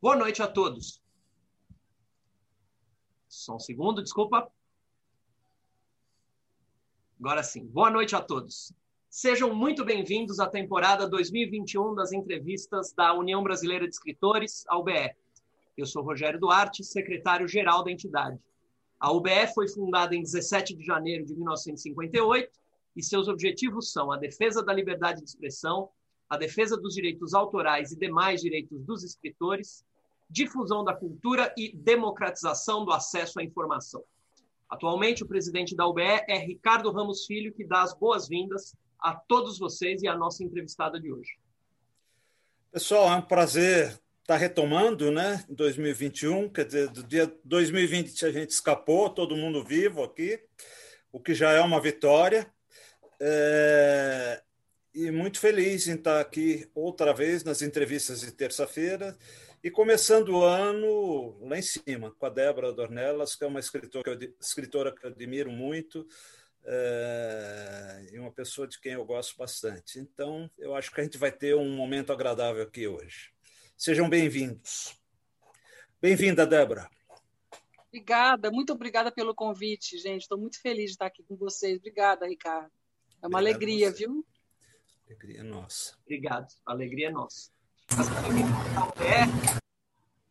Boa noite a todos. Só um segundo, desculpa. Agora sim. Boa noite a todos. Sejam muito bem-vindos à temporada 2021 das entrevistas da União Brasileira de Escritores, a UBE. Eu sou Rogério Duarte, secretário-geral da entidade. A UBE foi fundada em 17 de janeiro de 1958 e seus objetivos são a defesa da liberdade de expressão, a defesa dos direitos autorais e demais direitos dos escritores, difusão da cultura e democratização do acesso à informação. Atualmente, o presidente da UBE é Ricardo Ramos Filho, que dá as boas-vindas a todos vocês e à nossa entrevistada de hoje. Pessoal, é um prazer estar retomando, né? Em 2021, quer dizer, do dia 2020 a gente escapou, todo mundo vivo aqui, o que já é uma vitória. É... E muito feliz em estar aqui outra vez nas entrevistas de terça-feira e começando o ano lá em cima, com a Débora Dornelas, que é uma escritora que eu, escritora que eu admiro muito é, e uma pessoa de quem eu gosto bastante. Então, eu acho que a gente vai ter um momento agradável aqui hoje. Sejam bem-vindos. Bem-vinda, Débora. Obrigada, muito obrigada pelo convite, gente. Estou muito feliz de estar aqui com vocês. Obrigada, Ricardo. É uma Obrigado alegria, viu? Alegria nossa. Obrigado, alegria nossa. As entrevistas da UBE,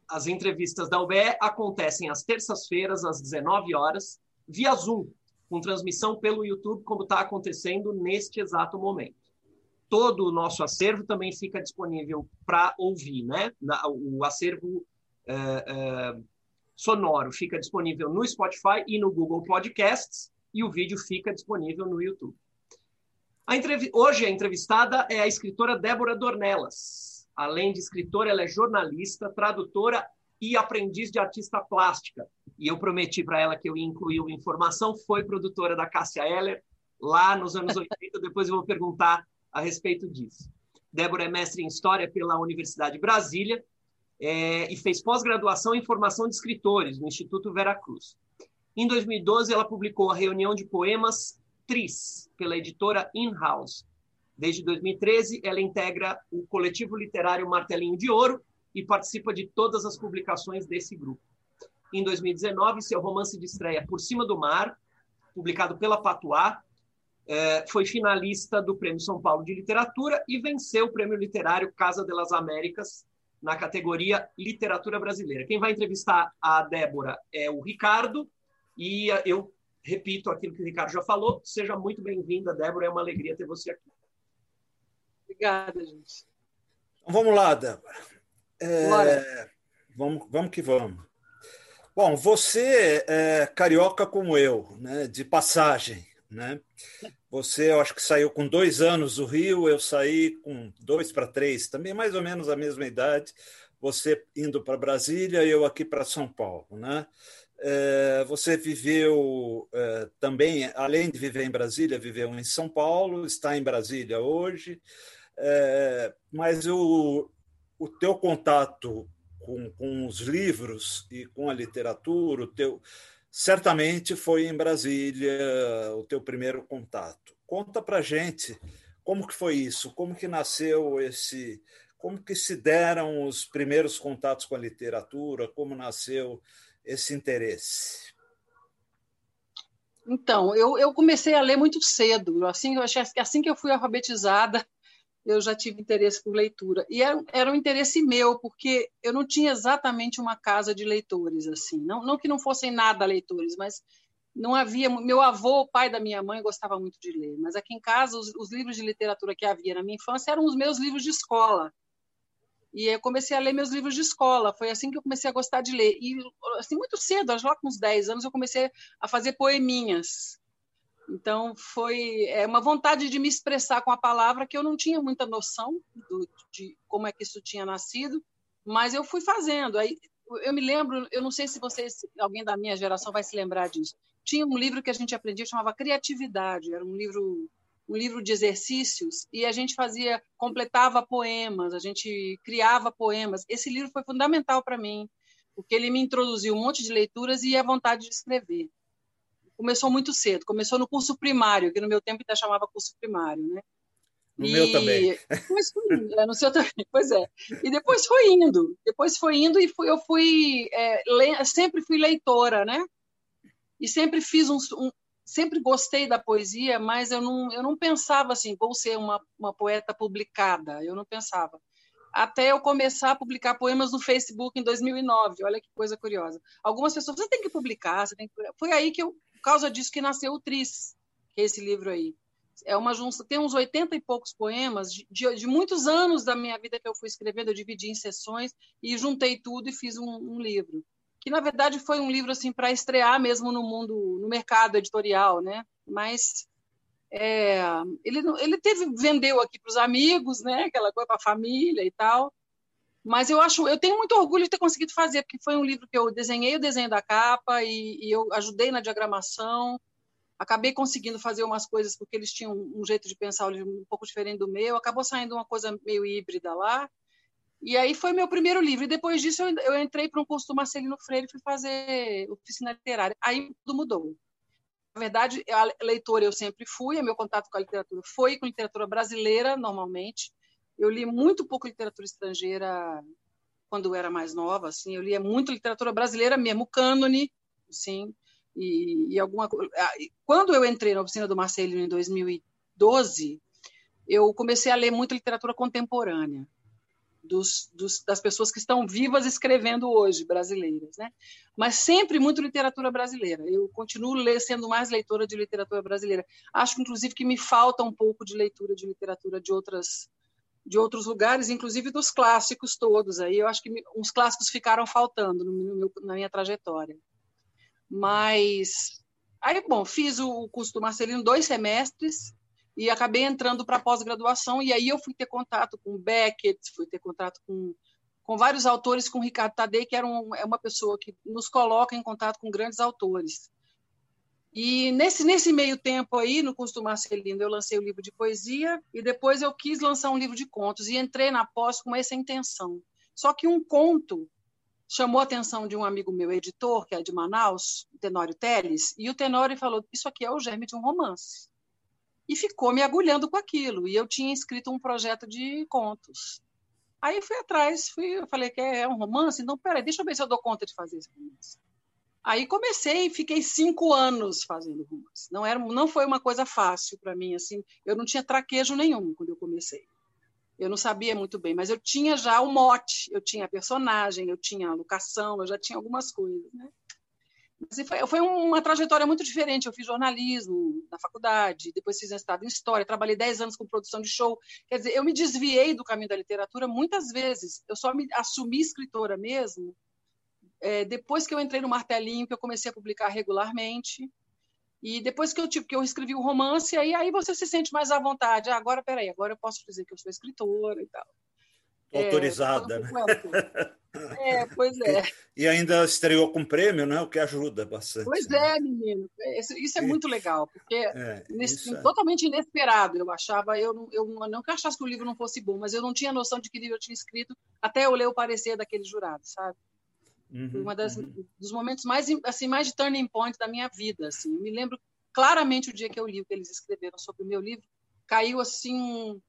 as entrevistas da UBE acontecem às terças-feiras, às 19 horas, via Zoom, com transmissão pelo YouTube, como está acontecendo neste exato momento. Todo o nosso acervo também fica disponível para ouvir, né? O acervo é, é, sonoro fica disponível no Spotify e no Google Podcasts, e o vídeo fica disponível no YouTube. A Hoje a entrevistada é a escritora Débora Dornelas. Além de escritora, ela é jornalista, tradutora e aprendiz de artista plástica. E eu prometi para ela que eu ia incluir uma informação, foi produtora da Cássia Eller, lá nos anos 80, depois eu vou perguntar a respeito disso. Débora é mestre em História pela Universidade de Brasília é, e fez pós-graduação em Formação de Escritores no Instituto Veracruz. Em 2012, ela publicou a reunião de poemas Tris, pela editora In-House, Desde 2013, ela integra o coletivo literário Martelinho de Ouro e participa de todas as publicações desse grupo. Em 2019, seu romance de estreia Por Cima do Mar, publicado pela Patuá, eh, foi finalista do Prêmio São Paulo de Literatura e venceu o Prêmio Literário Casa das Américas na categoria Literatura Brasileira. Quem vai entrevistar a Débora é o Ricardo e eu repito aquilo que o Ricardo já falou. Seja muito bem-vinda, Débora. É uma alegria ter você aqui. Obrigada, gente. Então, vamos lá, Débora. É, vamos, vamos que vamos. Bom, você é carioca como eu, né, de passagem. Né? Você, eu acho que saiu com dois anos do Rio, eu saí com dois para três, também mais ou menos a mesma idade. Você indo para Brasília, eu aqui para São Paulo. Né? É, você viveu é, também, além de viver em Brasília, viveu em São Paulo, está em Brasília hoje. É, mas o, o teu contato com, com os livros e com a literatura, o teu certamente foi em Brasília o teu primeiro contato. Conta para gente como que foi isso, como que nasceu esse, como que se deram os primeiros contatos com a literatura, como nasceu esse interesse. Então, eu, eu comecei a ler muito cedo, assim, eu achei que assim que eu fui alfabetizada, eu já tive interesse por leitura. E era, era um interesse meu, porque eu não tinha exatamente uma casa de leitores, assim. Não, não que não fossem nada leitores, mas não havia. Meu avô, o pai da minha mãe, gostava muito de ler, mas aqui em casa, os, os livros de literatura que havia na minha infância eram os meus livros de escola. E eu comecei a ler meus livros de escola. Foi assim que eu comecei a gostar de ler. E, assim, muito cedo, lá com uns 10 anos, eu comecei a fazer poeminhas. Então, foi é, uma vontade de me expressar com a palavra que eu não tinha muita noção do, de como é que isso tinha nascido, mas eu fui fazendo. Aí, eu me lembro, eu não sei se vocês, alguém da minha geração vai se lembrar disso. Tinha um livro que a gente aprendia, chamava Criatividade, era um livro um livro de exercícios e a gente fazia, completava poemas, a gente criava poemas. Esse livro foi fundamental para mim, porque ele me introduziu um monte de leituras e a vontade de escrever começou muito cedo, começou no curso primário, que no meu tempo ainda chamava curso primário, né? No e... meu também. Fui, é, no seu também, pois é. E depois foi indo, depois foi indo e fui, eu fui, é, le... sempre fui leitora, né? E sempre fiz um, um, sempre gostei da poesia, mas eu não, eu não pensava assim, vou ser uma, uma poeta publicada, eu não pensava. Até eu começar a publicar poemas no Facebook em 2009, olha que coisa curiosa. Algumas pessoas, você tem que publicar, você tem que... Foi aí que eu, causa disso, que nasceu o Tris, que é esse livro aí. É uma junção, tem uns 80 e poucos poemas de, de, de, muitos anos da minha vida que eu fui escrevendo, eu dividi em sessões e juntei tudo e fiz um, um livro que na verdade foi um livro assim para estrear mesmo no mundo, no mercado editorial, né? Mas é, ele ele teve vendeu aqui para os amigos, né? Aquela coisa para a família e tal. Mas eu acho, eu tenho muito orgulho de ter conseguido fazer, porque foi um livro que eu desenhei o desenho da capa e, e eu ajudei na diagramação. Acabei conseguindo fazer umas coisas porque eles tinham um jeito de pensar um pouco diferente do meu. Acabou saindo uma coisa meio híbrida lá. E aí foi meu primeiro livro. E depois disso eu, eu entrei para um curso do Marcelino Freire e fui fazer oficina literária. Aí tudo mudou. Na verdade, a leitora eu sempre fui, meu contato com a literatura foi com literatura brasileira, normalmente. Eu li muito pouco literatura estrangeira quando eu era mais nova, assim. Eu lia muito literatura brasileira mesmo, cânone, sim. E, e alguma quando eu entrei na oficina do Marcelino em 2012, eu comecei a ler muito literatura contemporânea dos, dos, das pessoas que estão vivas escrevendo hoje, brasileiras, né? Mas sempre muito literatura brasileira. Eu continuo sendo mais leitora de literatura brasileira. Acho, inclusive, que me falta um pouco de leitura de literatura de outras de outros lugares, inclusive dos clássicos todos. Aí eu acho que uns clássicos ficaram faltando no meu, na minha trajetória. Mas aí, bom, fiz o curso do Marcelino dois semestres e acabei entrando para pós-graduação e aí eu fui ter contato com Beckett, fui ter contato com, com vários autores, com Ricardo Tadei, que era um, é uma pessoa que nos coloca em contato com grandes autores. E nesse, nesse meio tempo aí, no curso do Marcelino, eu lancei o livro de poesia e depois eu quis lançar um livro de contos e entrei na pós com essa intenção. Só que um conto chamou a atenção de um amigo meu, editor, que é de Manaus, Tenório Teles, e o Tenório falou: Isso aqui é o germe de um romance e ficou me agulhando com aquilo. E eu tinha escrito um projeto de contos. Aí fui atrás, fui, eu falei que é um romance, então peraí, deixa eu ver se eu dou conta de fazer esse romance. Aí comecei e fiquei cinco anos fazendo romance. Não era, não foi uma coisa fácil para mim assim. Eu não tinha traquejo nenhum quando eu comecei. Eu não sabia muito bem, mas eu tinha já o mote, eu tinha a personagem, eu tinha a locação, eu já tinha algumas coisas, né? foi, foi uma trajetória muito diferente. Eu fiz jornalismo na faculdade, depois fiz mestrado em história, trabalhei 10 anos com produção de show. Quer dizer, eu me desviei do caminho da literatura muitas vezes. Eu só me assumi escritora mesmo é, depois que eu entrei no Martelinho, que eu comecei a publicar regularmente. E depois que eu, tipo, que eu escrevi o romance, aí, aí você se sente mais à vontade. Ah, agora, peraí, agora eu posso dizer que eu sou escritora e tal. É, autorizada, é, né? É, pois é. E ainda estreou com prêmio, né? O que ajuda bastante. Pois né? é, menino. Isso é muito legal, porque é, nesse, é. totalmente inesperado. Eu achava, eu não, eu não que eu achasse que o livro não fosse bom, mas eu não tinha noção de que livro eu tinha escrito até eu ler o parecer daquele jurado, sabe? Uhum, uma das uhum. dos momentos mais assim mais de turning point da minha vida. Assim, eu me lembro claramente o dia que eu li o que eles escreveram sobre o meu livro. Caiu assim,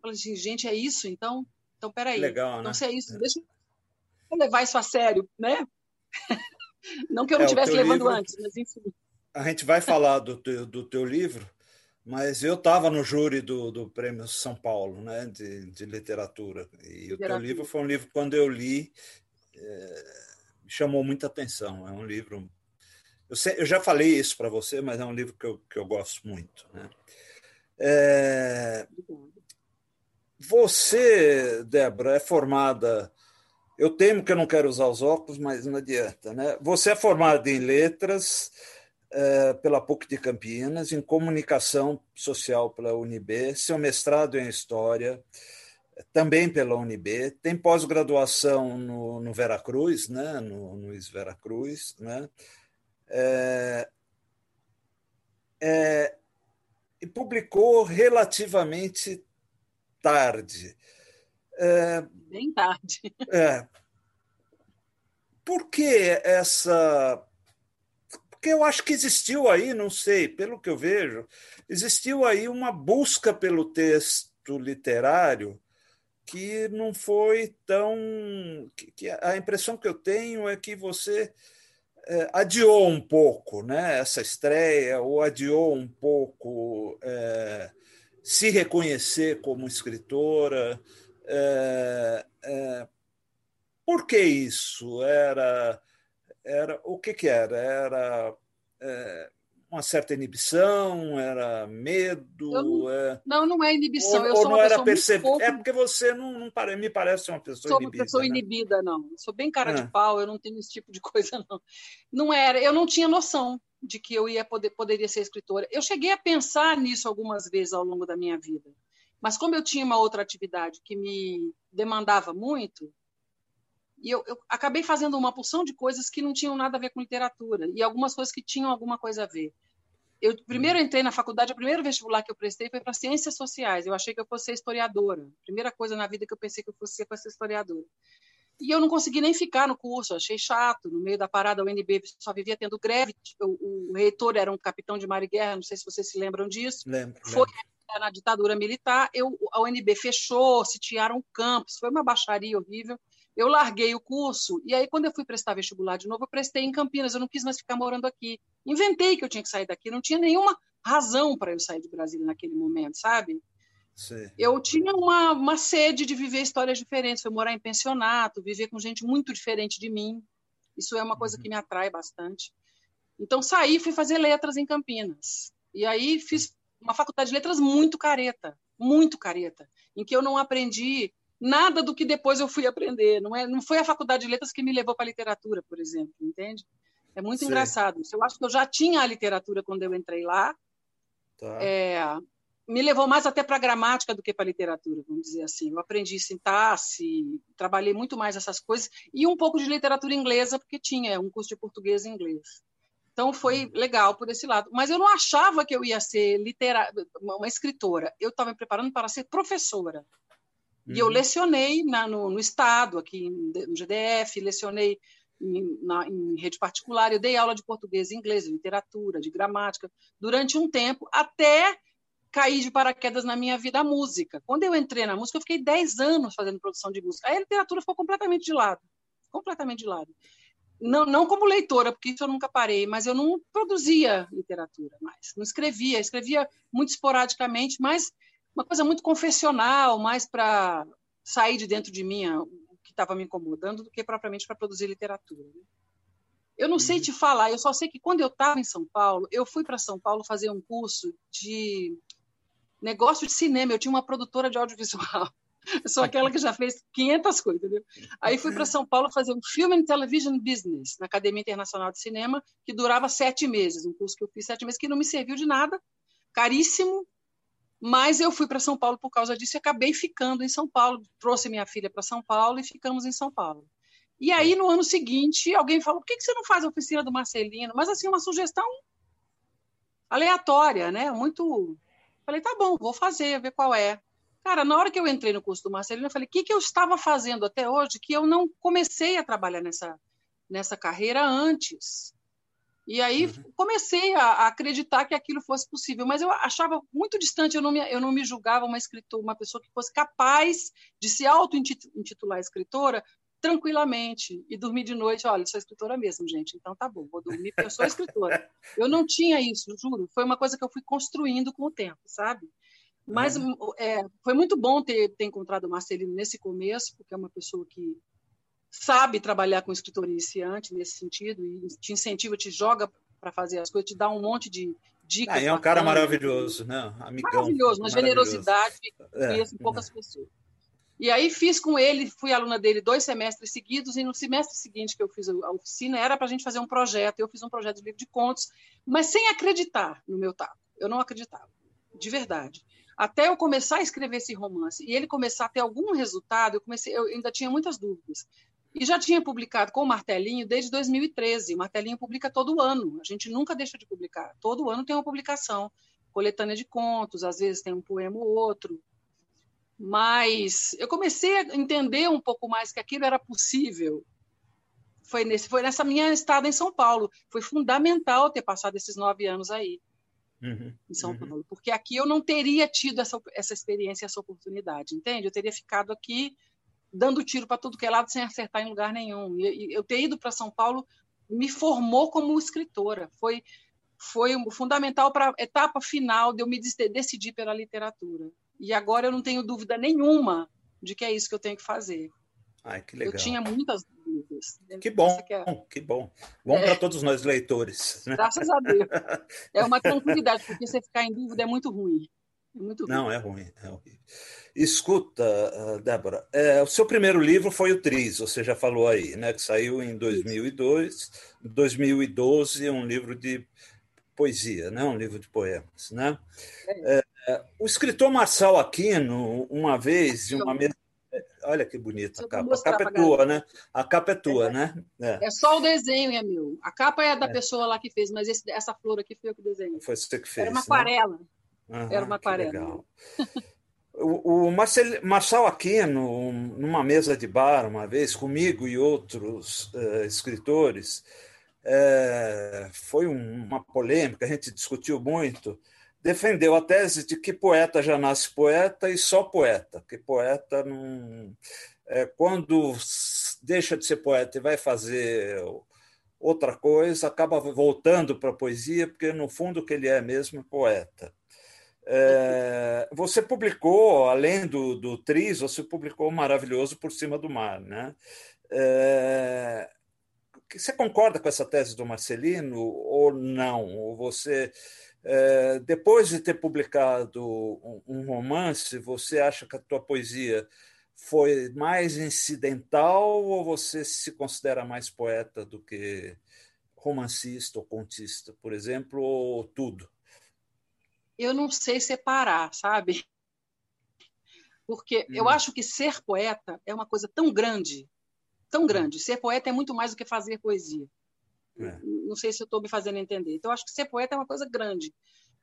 falei assim, gente, é isso? Então, então peraí. Legal, então, né? se é isso, é. deixa levar isso a sério, né? Não que eu não estivesse é, levando livro, antes, mas enfim. A gente vai falar do teu, do teu livro, mas eu estava no júri do, do Prêmio São Paulo, né, de, de literatura. E literatura. o teu livro foi um livro, quando eu li, é, me chamou muita atenção. É um livro. Eu, sei, eu já falei isso para você, mas é um livro que eu, que eu gosto muito. Né? É, você, Débora, é formada eu temo que eu não quero usar os óculos, mas não adianta. Né? Você é formado em letras é, pela PUC de Campinas, em comunicação social pela UNB, seu mestrado em história também pela UNB, tem pós-graduação no, no Veracruz, né? no, no IS Veracruz, né? É, é, e publicou relativamente tarde. É, Bem tarde. É. Por que essa. porque eu acho que existiu aí, não sei, pelo que eu vejo, existiu aí uma busca pelo texto literário que não foi tão. Que, a impressão que eu tenho é que você é, adiou um pouco né, essa estreia, ou adiou um pouco é, se reconhecer como escritora. É por que isso? Era, era o que, que era? Era uma certa inibição? Era medo? Não, é... não, não é inibição. Ou, eu sou ou não era perceber. Pouco... É porque você não, não pare... me parece uma pessoa sou inibida. Sou uma pessoa né? inibida, não. Eu sou bem cara de ah. pau, eu não tenho esse tipo de coisa, não. Não era, eu não tinha noção de que eu ia poder, poderia ser escritora. Eu cheguei a pensar nisso algumas vezes ao longo da minha vida. Mas como eu tinha uma outra atividade que me demandava muito, e eu, eu, acabei fazendo uma porção de coisas que não tinham nada a ver com literatura e algumas coisas que tinham alguma coisa a ver. Eu primeiro entrei na faculdade, o primeiro vestibular que eu prestei foi para ciências sociais. Eu achei que eu fosse ser historiadora. Primeira coisa na vida que eu pensei que eu fosse ser para ser historiadora. E eu não consegui nem ficar no curso, achei chato. No meio da parada, o UNB só vivia tendo greve. O, o reitor era um capitão de mar e guerra, não sei se vocês se lembram disso. Lembro, foi lembro. na ditadura militar. Eu, a UNB fechou, sitiaram campos, foi uma baixaria horrível eu larguei o curso e aí quando eu fui prestar vestibular de novo, eu prestei em Campinas, eu não quis mais ficar morando aqui. Inventei que eu tinha que sair daqui, não tinha nenhuma razão para eu sair de Brasília naquele momento, sabe? Sim. Eu tinha uma, uma sede de viver histórias diferentes, foi morar em pensionato, viver com gente muito diferente de mim. Isso é uma coisa uhum. que me atrai bastante. Então saí, fui fazer letras em Campinas. E aí fiz uma faculdade de letras muito careta, muito careta, em que eu não aprendi nada do que depois eu fui aprender. Não, é, não foi a faculdade de letras que me levou para a literatura, por exemplo, entende? É muito Sim. engraçado. Eu acho que eu já tinha a literatura quando eu entrei lá. Tá. É, me levou mais até para a gramática do que para a literatura, vamos dizer assim. Eu aprendi sintaxe, trabalhei muito mais essas coisas e um pouco de literatura inglesa, porque tinha um curso de português e inglês. Então foi uhum. legal por esse lado. Mas eu não achava que eu ia ser litera... uma escritora. Eu estava me preparando para ser professora. E uhum. eu lecionei na, no, no, Estado, aqui no GDF, lecionei em, na, em, rede particular, eu dei aula de português e inglês, de literatura, de gramática, durante um tempo, até cair de paraquedas na minha vida a música. Quando eu entrei na música, eu fiquei 10 anos fazendo produção de música. Aí a literatura ficou completamente de lado, completamente de lado. Não, não como leitora, porque isso eu nunca parei, mas eu não produzia literatura mais, não escrevia, escrevia muito esporadicamente, mas uma coisa muito confessional, mais para sair de dentro de mim o que estava me incomodando, do que propriamente para produzir literatura. Né? Eu não uhum. sei te falar, eu só sei que quando eu estava em São Paulo, eu fui para São Paulo fazer um curso de negócio de cinema. Eu tinha uma produtora de audiovisual. Eu sou aquela que já fez 500 coisas, entendeu? Aí fui para São Paulo fazer um Film and Television Business na Academia Internacional de Cinema, que durava sete meses, um curso que eu fiz sete meses, que não me serviu de nada, caríssimo, mas eu fui para São Paulo por causa disso e acabei ficando em São Paulo. Trouxe minha filha para São Paulo e ficamos em São Paulo. E aí, no ano seguinte, alguém falou: por que você não faz a oficina do Marcelino? Mas, assim, uma sugestão aleatória, né? Muito. Falei: tá bom, vou fazer, ver qual é. Cara, na hora que eu entrei no curso do Marcelino, eu falei: o que, que eu estava fazendo até hoje que eu não comecei a trabalhar nessa, nessa carreira antes? E aí uhum. comecei a, acreditar que aquilo fosse possível, mas eu achava muito distante, eu não me, eu não me julgava uma escritora, uma pessoa que fosse capaz de se auto-intitular escritora tranquilamente e dormir de noite, olha, sou escritora mesmo, gente, então tá bom, vou dormir porque eu sou escritora. Eu não tinha isso, juro, foi uma coisa que eu fui construindo com o tempo, sabe? Mas uhum. é, foi muito bom ter, ter encontrado o Marcelino nesse começo, porque é uma pessoa que sabe trabalhar com escritor iniciante nesse sentido e te incentiva, te joga para fazer as coisas, te dá um monte de dicas. Ah, é um cara maravilhoso, né? Amigão. Maravilhoso, uma generosidade que é, conheço poucas é. pessoas. E aí fiz com ele, fui aluna dele dois semestres seguidos, e no semestre seguinte que eu fiz a oficina era para a gente fazer um projeto. Eu fiz um projeto de livro de contos, mas sem acreditar no meu taco. Eu não acreditava, de verdade. Até eu começar a escrever esse romance e ele começar a ter algum resultado, eu comecei, eu ainda tinha muitas dúvidas. E já tinha publicado com o Martelinho desde 2013. O Martelinho publica todo ano. A gente nunca deixa de publicar. Todo ano tem uma publicação. Coletânea de contos, às vezes tem um poema ou outro. Mas eu comecei a entender um pouco mais que aquilo era possível foi, nesse, foi nessa minha estada em São Paulo. Foi fundamental ter passado esses nove anos aí, uhum, em São uhum. Paulo, porque aqui eu não teria tido essa, essa experiência, essa oportunidade, entende? Eu teria ficado aqui dando tiro para tudo que é lado sem acertar em lugar nenhum. E, eu ter ido para São Paulo me formou como escritora. Foi foi fundamental para a etapa final de eu me decidir pela literatura. E agora eu não tenho dúvida nenhuma de que é isso que eu tenho que fazer. Ai, que legal. Eu tinha muitas dúvidas. Que bom, que, é... que bom. Bom é. para todos nós leitores. Né? Graças a Deus. É uma tranquilidade, porque você ficar em dúvida é muito ruim. É muito ruim. Não, é ruim, é ruim. Escuta, ah, Débora, é, o seu primeiro livro foi o Tris, você já falou aí, né? Que saiu em 2002, 2012, um livro de poesia, né? um livro de poemas. Né? É. É, o escritor Marçal Aquino, uma vez, em uma mesa. Olha que bonita a capa. A capa é tua, né? A capa é tua, é. né? É. é. só o desenho, é meu. A capa é da é. pessoa lá que fez, mas esse, essa flor aqui foi eu que desenhei. Foi você que fez. Era uma né? Uhum, Era uma aquarela. O, o Marcel, Marçal Aquino, numa mesa de bar, uma vez, comigo e outros uh, escritores, é, foi uma polêmica, a gente discutiu muito, defendeu a tese de que poeta já nasce poeta e só poeta, que poeta não. É, quando deixa de ser poeta e vai fazer outra coisa, acaba voltando para a poesia, porque no fundo o que ele é mesmo é poeta. É, você publicou, além do, do Tris, você publicou Maravilhoso por Cima do Mar. Né? É, você concorda com essa tese do Marcelino ou não? Ou você, é, depois de ter publicado um romance, você acha que a tua poesia foi mais incidental ou você se considera mais poeta do que romancista ou contista, por exemplo, ou tudo? Eu não sei separar, sabe? Porque hum. eu acho que ser poeta é uma coisa tão grande tão hum. grande. Ser poeta é muito mais do que fazer poesia. É. Não sei se eu estou me fazendo entender. Então, acho que ser poeta é uma coisa grande.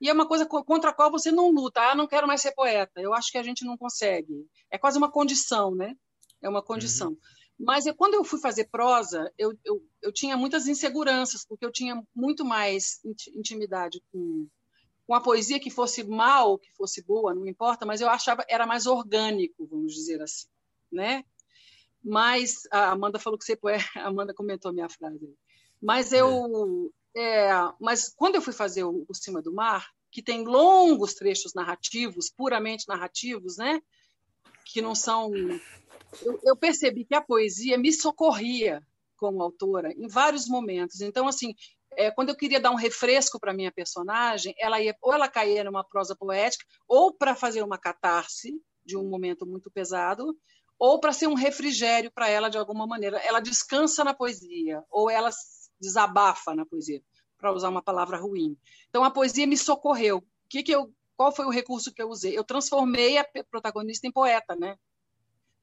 E é uma coisa contra a qual você não luta. Ah, não quero mais ser poeta. Eu acho que a gente não consegue. É quase uma condição, né? É uma condição. Uhum. Mas eu, quando eu fui fazer prosa, eu, eu, eu tinha muitas inseguranças, porque eu tinha muito mais intimidade com, com a poesia, que fosse mal, que fosse boa, não importa, mas eu achava era mais orgânico, vamos dizer assim, né? Mas a Amanda falou que você a Amanda comentou a minha frase. Mas eu, é. É, mas quando eu fui fazer o Por Cima do Mar, que tem longos trechos narrativos, puramente narrativos, né? Que não são. Eu, eu percebi que a poesia me socorria como autora em vários momentos. Então, assim, é, quando eu queria dar um refresco para minha personagem, ela ia ou ela caía numa prosa poética, ou para fazer uma catarse de um momento muito pesado, ou para ser um refrigério para ela de alguma maneira. Ela descansa na poesia, ou ela desabafa na poesia, para usar uma palavra ruim. Então a poesia me socorreu. O que que eu, qual foi o recurso que eu usei? Eu transformei a protagonista em poeta, né?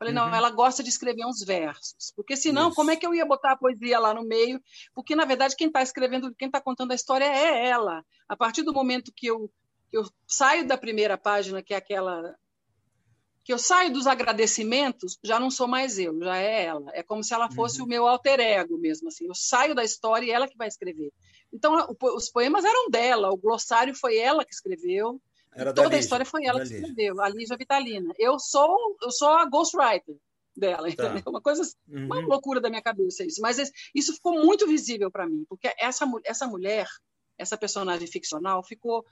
Falei, uhum. não, ela gosta de escrever uns versos. Porque senão, Isso. como é que eu ia botar a poesia lá no meio? Porque, na verdade, quem está escrevendo, quem está contando a história é ela. A partir do momento que eu, que eu saio da primeira página, que é aquela que eu saio dos agradecimentos, já não sou mais eu, já é ela. É como se ela fosse uhum. o meu alter ego mesmo, assim. Eu saio da história e ela que vai escrever. Então, os poemas eram dela, o glossário foi ela que escreveu. Toda a história foi ela que escreveu, a Lígia Vitalina. Eu sou, eu sou a ghostwriter dela, tá. entendeu? Uma coisa, uhum. uma loucura da minha cabeça isso. Mas isso ficou muito visível para mim, porque essa, essa mulher, essa personagem ficcional, ficou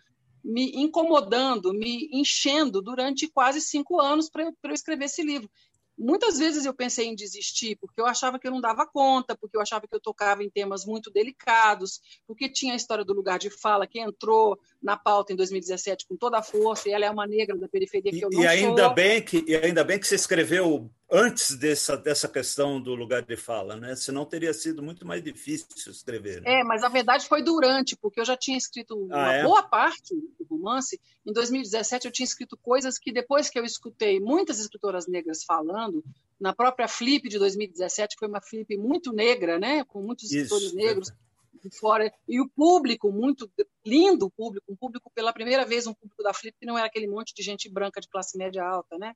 me incomodando, me enchendo durante quase cinco anos para eu escrever esse livro. Muitas vezes eu pensei em desistir, porque eu achava que eu não dava conta, porque eu achava que eu tocava em temas muito delicados, porque tinha a história do lugar de fala que entrou na pauta em 2017 com toda a força, e ela é uma negra da periferia que eu não e ainda sou. Bem que, e ainda bem que você escreveu antes dessa, dessa questão do lugar de fala, né? Senão teria sido muito mais difícil escrever. Né? É, mas a verdade foi durante, porque eu já tinha escrito ah, uma é? boa parte do romance. Em 2017 eu tinha escrito coisas que depois que eu escutei muitas escritoras negras falando, na própria Flip de 2017 foi uma Flip muito negra, né? Com muitos escritores Isso, negros. É de fora e o público muito lindo o público um público pela primeira vez um público da Flip que não era aquele monte de gente branca de classe média alta né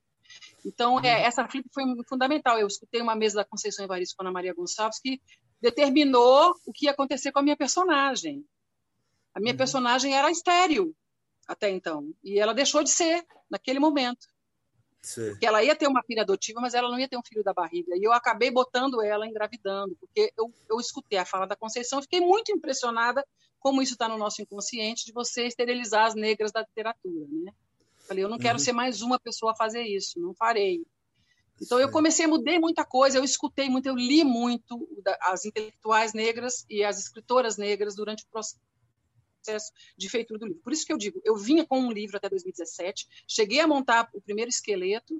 então, é, uhum. essa flip foi fundamental. Eu escutei uma mesa da Conceição Evaristo com a Ana Maria Gonçalves que determinou o que ia acontecer com a minha personagem. A minha uhum. personagem era estéril até então, e ela deixou de ser naquele momento. Sim. Porque ela ia ter uma filha adotiva, mas ela não ia ter um filho da barriga. E eu acabei botando ela engravidando, porque eu, eu escutei a fala da Conceição e fiquei muito impressionada como isso está no nosso inconsciente de você esterilizar as negras da literatura, né? Falei, eu não quero uhum. ser mais uma pessoa a fazer isso, não farei. Então eu comecei, mudei muita coisa, eu escutei muito, eu li muito as intelectuais negras e as escritoras negras durante o processo de feitura do livro. Por isso que eu digo, eu vinha com um livro até 2017, cheguei a montar o primeiro esqueleto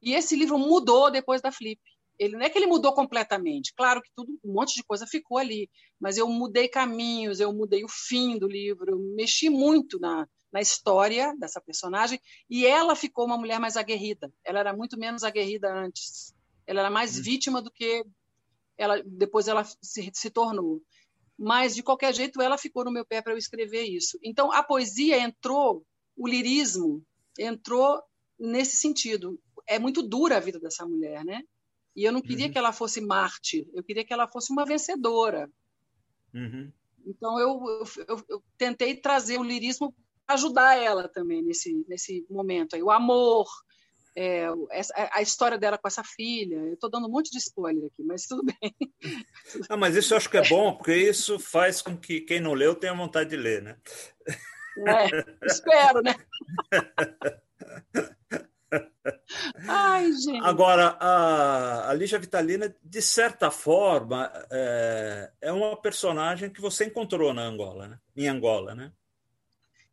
e esse livro mudou depois da Flip. Ele não é que ele mudou completamente, claro que tudo, um monte de coisa ficou ali, mas eu mudei caminhos, eu mudei o fim do livro, eu mexi muito na, na história dessa personagem e ela ficou uma mulher mais aguerrida. Ela era muito menos aguerrida antes. Ela era mais hum. vítima do que ela depois ela se, se tornou mas de qualquer jeito ela ficou no meu pé para eu escrever isso. Então a poesia entrou, o lirismo entrou nesse sentido. É muito dura a vida dessa mulher, né? E eu não queria uhum. que ela fosse Marte, eu queria que ela fosse uma vencedora. Uhum. Então eu, eu, eu, tentei trazer o lirismo ajudar ela também nesse, nesse momento. Aí, o amor, é, a história dela com essa filha. Eu estou dando um monte de spoiler aqui, mas tudo bem. Ah, mas isso eu acho que é bom, porque isso faz com que quem não leu tenha vontade de ler, né? É, espero, né? Ai, gente. Agora, a, a Lígia Vitalina, de certa forma, é, é uma personagem que você encontrou na Angola, né? em Angola, né?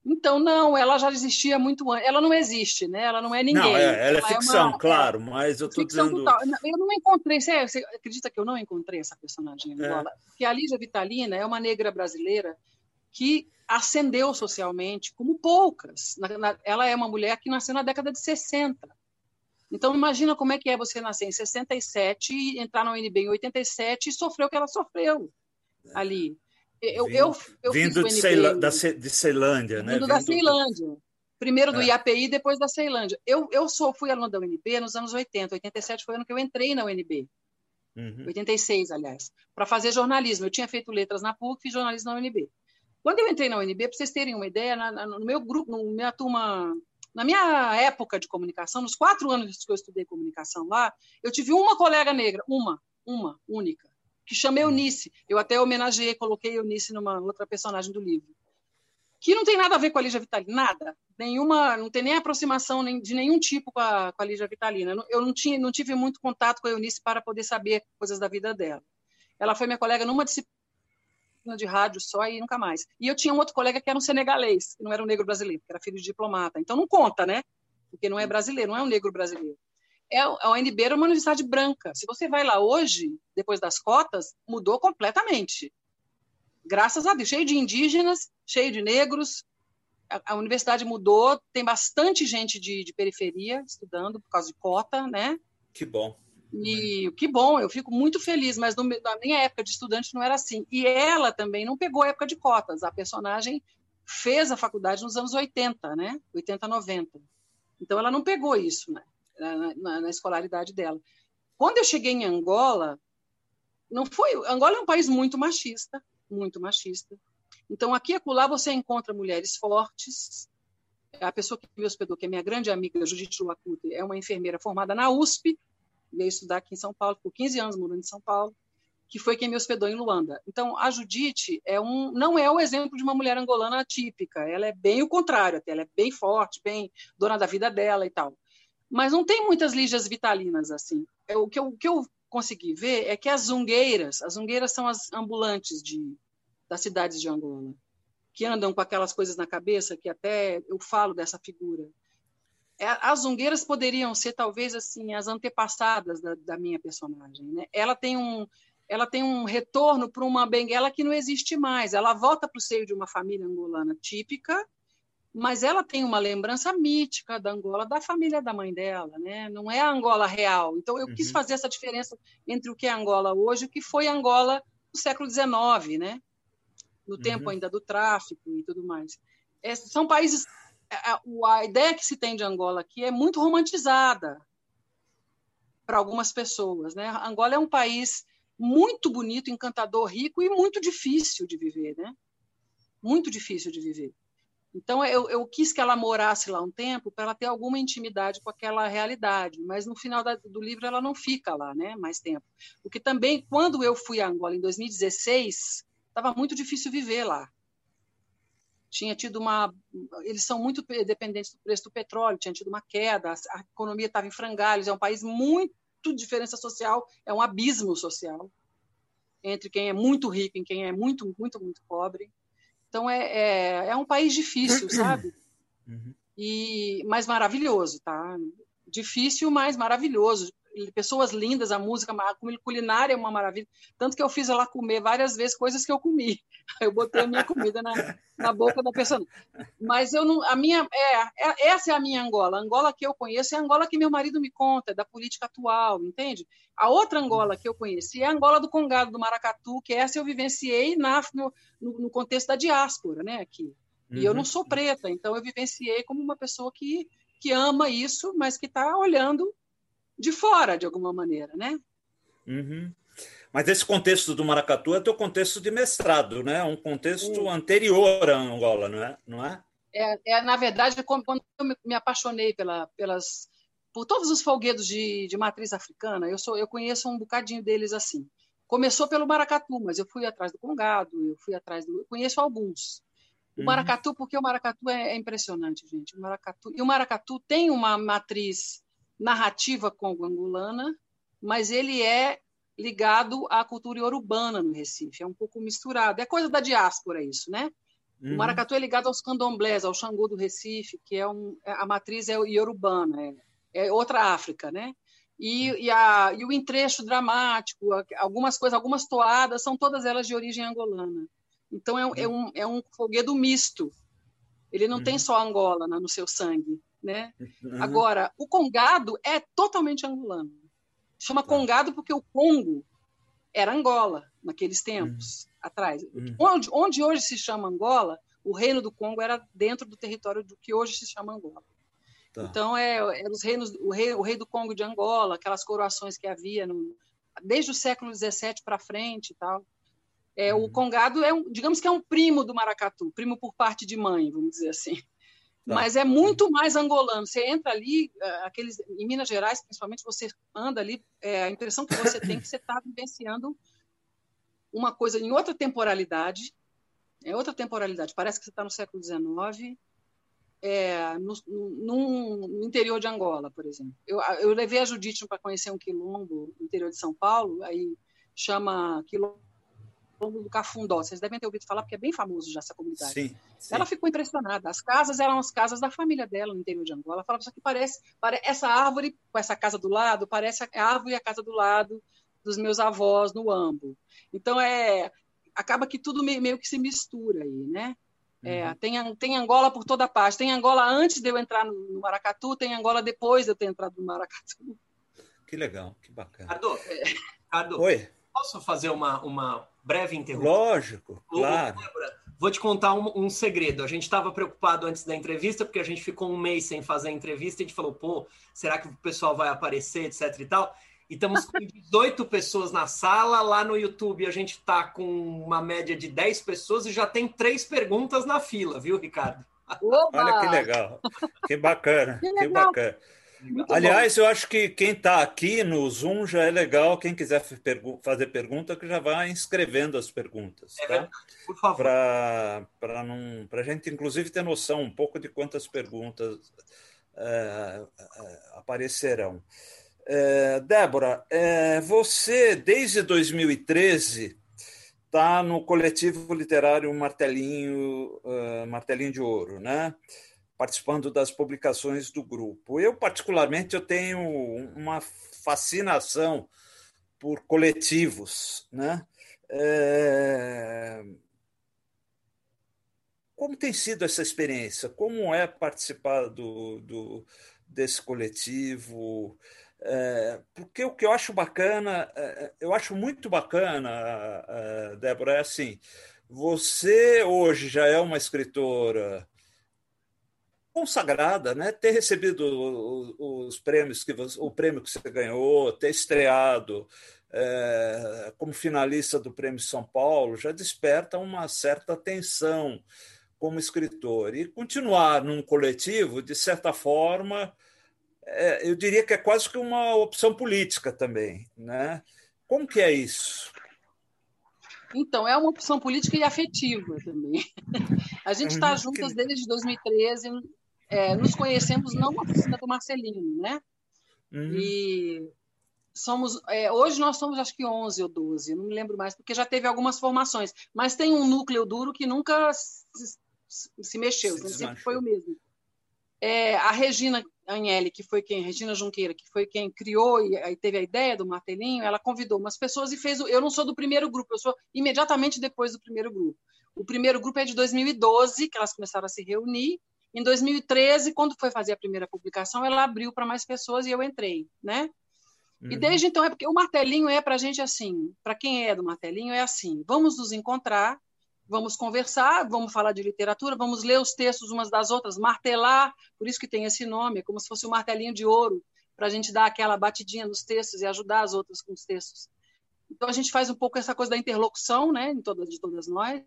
Então, não, ela já existia muito antes. Ela não existe, né? Ela não é ninguém. Não, é, ela é ficção, é uma, claro, mas eu estou dizendo. Total. Eu não encontrei. Você, você, acredita que eu não encontrei essa personagem É. Porque a Lígia Vitalina é uma negra brasileira que ascendeu socialmente como poucas. Na, na, ela é uma mulher que nasceu na década de 60. Então, imagina como é que é você nascer em 67, entrar na UNB em 87 e sofrer o que ela sofreu ali. Eu, vindo, eu, eu vindo de, Ceilândia, da, de Ceilândia, né? Vindo, da Ceilândia. Primeiro do é. IAPI, depois da Ceilândia. Eu, eu sou, fui aluna da UNB nos anos 80. 87 foi o ano que eu entrei na UNB. Uhum. 86, aliás, para fazer jornalismo. Eu tinha feito letras na PUC, fiz jornalismo na UNB. Quando eu entrei na UNB, para vocês terem uma ideia, na, na, no meu grupo, na minha turma, na minha época de comunicação, nos quatro anos que eu estudei comunicação lá, eu tive uma colega negra, uma, uma, única que chama Eunice. Eu até homenageei, coloquei Eunice numa outra personagem do livro. Que não tem nada a ver com a Lígia Vitalina, nada. Nenhuma, não tem nem aproximação nem, de nenhum tipo com a, com a Lígia Vitalina. Eu não, tinha, não tive muito contato com a Eunice para poder saber coisas da vida dela. Ela foi minha colega numa disciplina de rádio só e nunca mais. E eu tinha um outro colega que era um senegalês, que não era um negro brasileiro, que era filho de diplomata. Então não conta, né? Porque não é brasileiro, não é um negro brasileiro é, a UNB era uma universidade branca. Se você vai lá hoje, depois das cotas, mudou completamente. Graças a Deus, cheio de indígenas, cheio de negros. A, a universidade mudou, tem bastante gente de, de, periferia estudando por causa de cota, né? Que bom. E que bom, eu fico muito feliz, mas no, na minha época de estudante não era assim. E ela também não pegou a época de cotas. A personagem fez a faculdade nos anos 80, né? 80, 90. Então ela não pegou isso, né? Na, na, escolaridade dela. Quando eu cheguei em Angola, não foi. Angola é um país muito machista, muito machista. Então, aqui e acolá você encontra mulheres fortes. A pessoa que me hospedou, que é minha grande amiga, Judith Luacute, é uma enfermeira formada na USP, veio estudar aqui em São Paulo, por 15 anos morando em São Paulo, que foi quem me hospedou em Luanda. Então, a Judite é um, não é o exemplo de uma mulher angolana típica, ela é bem o contrário, até ela é bem forte, bem dona da vida dela e tal. Mas não tem muitas lígias vitalinas assim. É, o que eu, o que eu consegui ver é que as zungueiras, as zungueiras são as ambulantes de, das cidades de Angola, que andam com aquelas coisas na cabeça, que até eu falo dessa figura. É, as zungueiras poderiam ser talvez assim as antepassadas da, da minha personagem. Né? Ela tem um ela tem um retorno para uma benguela que não existe mais. Ela volta para o seio de uma família angolana típica, mas ela tem uma lembrança mítica da Angola, da família da mãe dela, né? não é a Angola real. Então, eu uhum. quis fazer essa diferença entre o que é Angola hoje e o que foi Angola no século XIX, né? no uhum. tempo ainda do tráfico e tudo mais. É, são países. A, a ideia que se tem de Angola aqui é muito romantizada para algumas pessoas. Né? Angola é um país muito bonito, encantador, rico e muito difícil de viver, né? Muito difícil de viver. Então, eu, eu quis que ela morasse lá um tempo para ela ter alguma intimidade com aquela realidade, mas no final da, do livro ela não fica lá, né? Mais tempo. O que também, quando eu fui a Angola em 2016, estava muito difícil viver lá. Tinha tido uma. Eles são muito dependentes do preço do petróleo, tinha tido uma queda, a economia estava em frangalhos, é um país muito diferença social, é um abismo social entre quem é muito rico e quem é muito, muito, muito pobre. Então é, é, é um país difícil, sabe? Uhum. E mas maravilhoso, tá? Difícil, mas maravilhoso pessoas lindas, a música, a culinária é uma maravilha. Tanto que eu fiz ela comer várias vezes coisas que eu comi. Eu botei a minha comida na, na boca da pessoa. Mas eu não, a minha é, é, essa é a minha Angola. A Angola que eu conheço é a Angola que meu marido me conta, da política atual, entende? A outra Angola que eu conheci é a Angola do Congado, do Maracatu, que essa eu vivenciei na, no, no contexto da diáspora, né, aqui. E uhum. eu não sou preta, então eu vivenciei como uma pessoa que, que ama isso, mas que está olhando de fora, de alguma maneira, né? Uhum. Mas esse contexto do maracatu é teu contexto de mestrado, né? Um contexto anterior à Angola, não é? Não é? É, é na verdade, quando eu me apaixonei pela, pelas, por todos os folguedos de, de matriz africana, eu sou, eu conheço um bocadinho deles assim. Começou pelo maracatu, mas eu fui atrás do congado, eu fui atrás do, eu conheço alguns. O uhum. maracatu, porque o maracatu é, é impressionante, gente. O maracatu e o maracatu tem uma matriz narrativa congo-angolana, mas ele é ligado à cultura urbana no Recife, é um pouco misturado. É coisa da diáspora isso, né? Uhum. O maracatu é ligado aos candomblés, ao Xangô do Recife, que é um, é, a matriz é iorubana, é, é outra África, né? E, e, a, e o entrecho dramático, algumas coisas, algumas toadas, são todas elas de origem angolana. Então é, é um, é um foguedo misto. Ele não uhum. tem só Angola né, no seu sangue né? Uhum. Agora, o congado é totalmente angolano. Chama tá. congado porque o Congo era Angola naqueles tempos uhum. atrás. Uhum. Onde, onde hoje se chama Angola, o reino do Congo era dentro do território do que hoje se chama Angola. Tá. Então, é, é, os reinos, o, rei, o rei do Congo de Angola, aquelas coroações que havia no, desde o século XVII para frente e tal. É, O uhum. Congado é, um, digamos que é um primo do maracatu, primo por parte de mãe, vamos dizer assim. Tá. Mas é muito mais angolano. Você entra ali, eh, aqueles, em Minas Gerais, principalmente, você anda ali, é, a impressão que você tem é que você está vivenciando uma coisa em outra temporalidade, é outra temporalidade. Parece que você está no século XIX, é, no, no, no, interior de Angola, por exemplo. Eu, eu levei a Judite para conhecer um quilombo no interior de São Paulo, aí chama quilombo do Cafundó. Vocês devem ter ouvido falar, porque é bem famoso já essa comunidade. Sim, sim. Ela ficou impressionada. As casas eram as casas da família dela no interior de Angola. Ela falava, isso aqui parece, parece essa árvore com essa casa do lado, parece a árvore e a casa do lado dos meus avós no Ambo. Então, é, acaba que tudo meio, meio que se mistura aí, né? É, uhum. tem, tem Angola por toda parte. Tem Angola antes de eu entrar no, no, Maracatu, tem Angola depois de eu ter entrado no Maracatu. Que legal, que bacana. Ardo, é. Oi. posso fazer uma, uma breve interrupção? Lógico, claro. Vou te contar um, um segredo. A gente estava preocupado antes da entrevista, porque a gente ficou um mês sem fazer a entrevista e a gente falou, pô, será que o pessoal vai aparecer, etc e tal. E estamos com 18 pessoas na sala. Lá no YouTube a gente está com uma média de 10 pessoas e já tem três perguntas na fila, viu, Ricardo? Opa! Olha que legal. Que bacana, que, que bacana. Muito Aliás, bom. eu acho que quem está aqui no Zoom já é legal. Quem quiser fazer pergunta, que já vai inscrevendo as perguntas. É tá? verdade. Por favor. Para a gente, inclusive, ter noção um pouco de quantas perguntas é, aparecerão. É, Débora, é, você, desde 2013, está no coletivo literário Martelinho, uh, Martelinho de Ouro, né? Participando das publicações do grupo. Eu, particularmente, eu tenho uma fascinação por coletivos. Né? É... Como tem sido essa experiência? Como é participar do, do desse coletivo? É, porque o que eu acho bacana, é, eu acho muito bacana, é, Débora, é assim: você hoje já é uma escritora consagrada, né? Ter recebido os prêmios que você, o prêmio que você ganhou, ter estreado é, como finalista do Prêmio São Paulo já desperta uma certa atenção como escritor e continuar num coletivo, de certa forma, é, eu diria que é quase que uma opção política também, né? Como que é isso? Então, é uma opção política e afetiva também. A gente está uhum. juntas desde 2013, é, nos conhecemos não na oficina do Marcelino, né? Uhum. E somos é, hoje nós somos acho que 11 ou 12, não me lembro mais, porque já teve algumas formações, mas tem um núcleo duro que nunca se, se mexeu, se sempre foi o mesmo. É, a Regina Agnelli, que foi quem, Regina Junqueira, que foi quem criou e teve a ideia do martelinho, ela convidou umas pessoas e fez. O, eu não sou do primeiro grupo, eu sou imediatamente depois do primeiro grupo. O primeiro grupo é de 2012, que elas começaram a se reunir. Em 2013, quando foi fazer a primeira publicação, ela abriu para mais pessoas e eu entrei, né? Uhum. E desde então é porque o martelinho é para a gente assim, para quem é do martelinho é assim, vamos nos encontrar, vamos conversar, vamos falar de literatura, vamos ler os textos umas das outras, martelar, por isso que tem esse nome, é como se fosse um martelinho de ouro, para a gente dar aquela batidinha nos textos e ajudar as outras com os textos. Então a gente faz um pouco essa coisa da interlocução, né, em todas, de todas nós.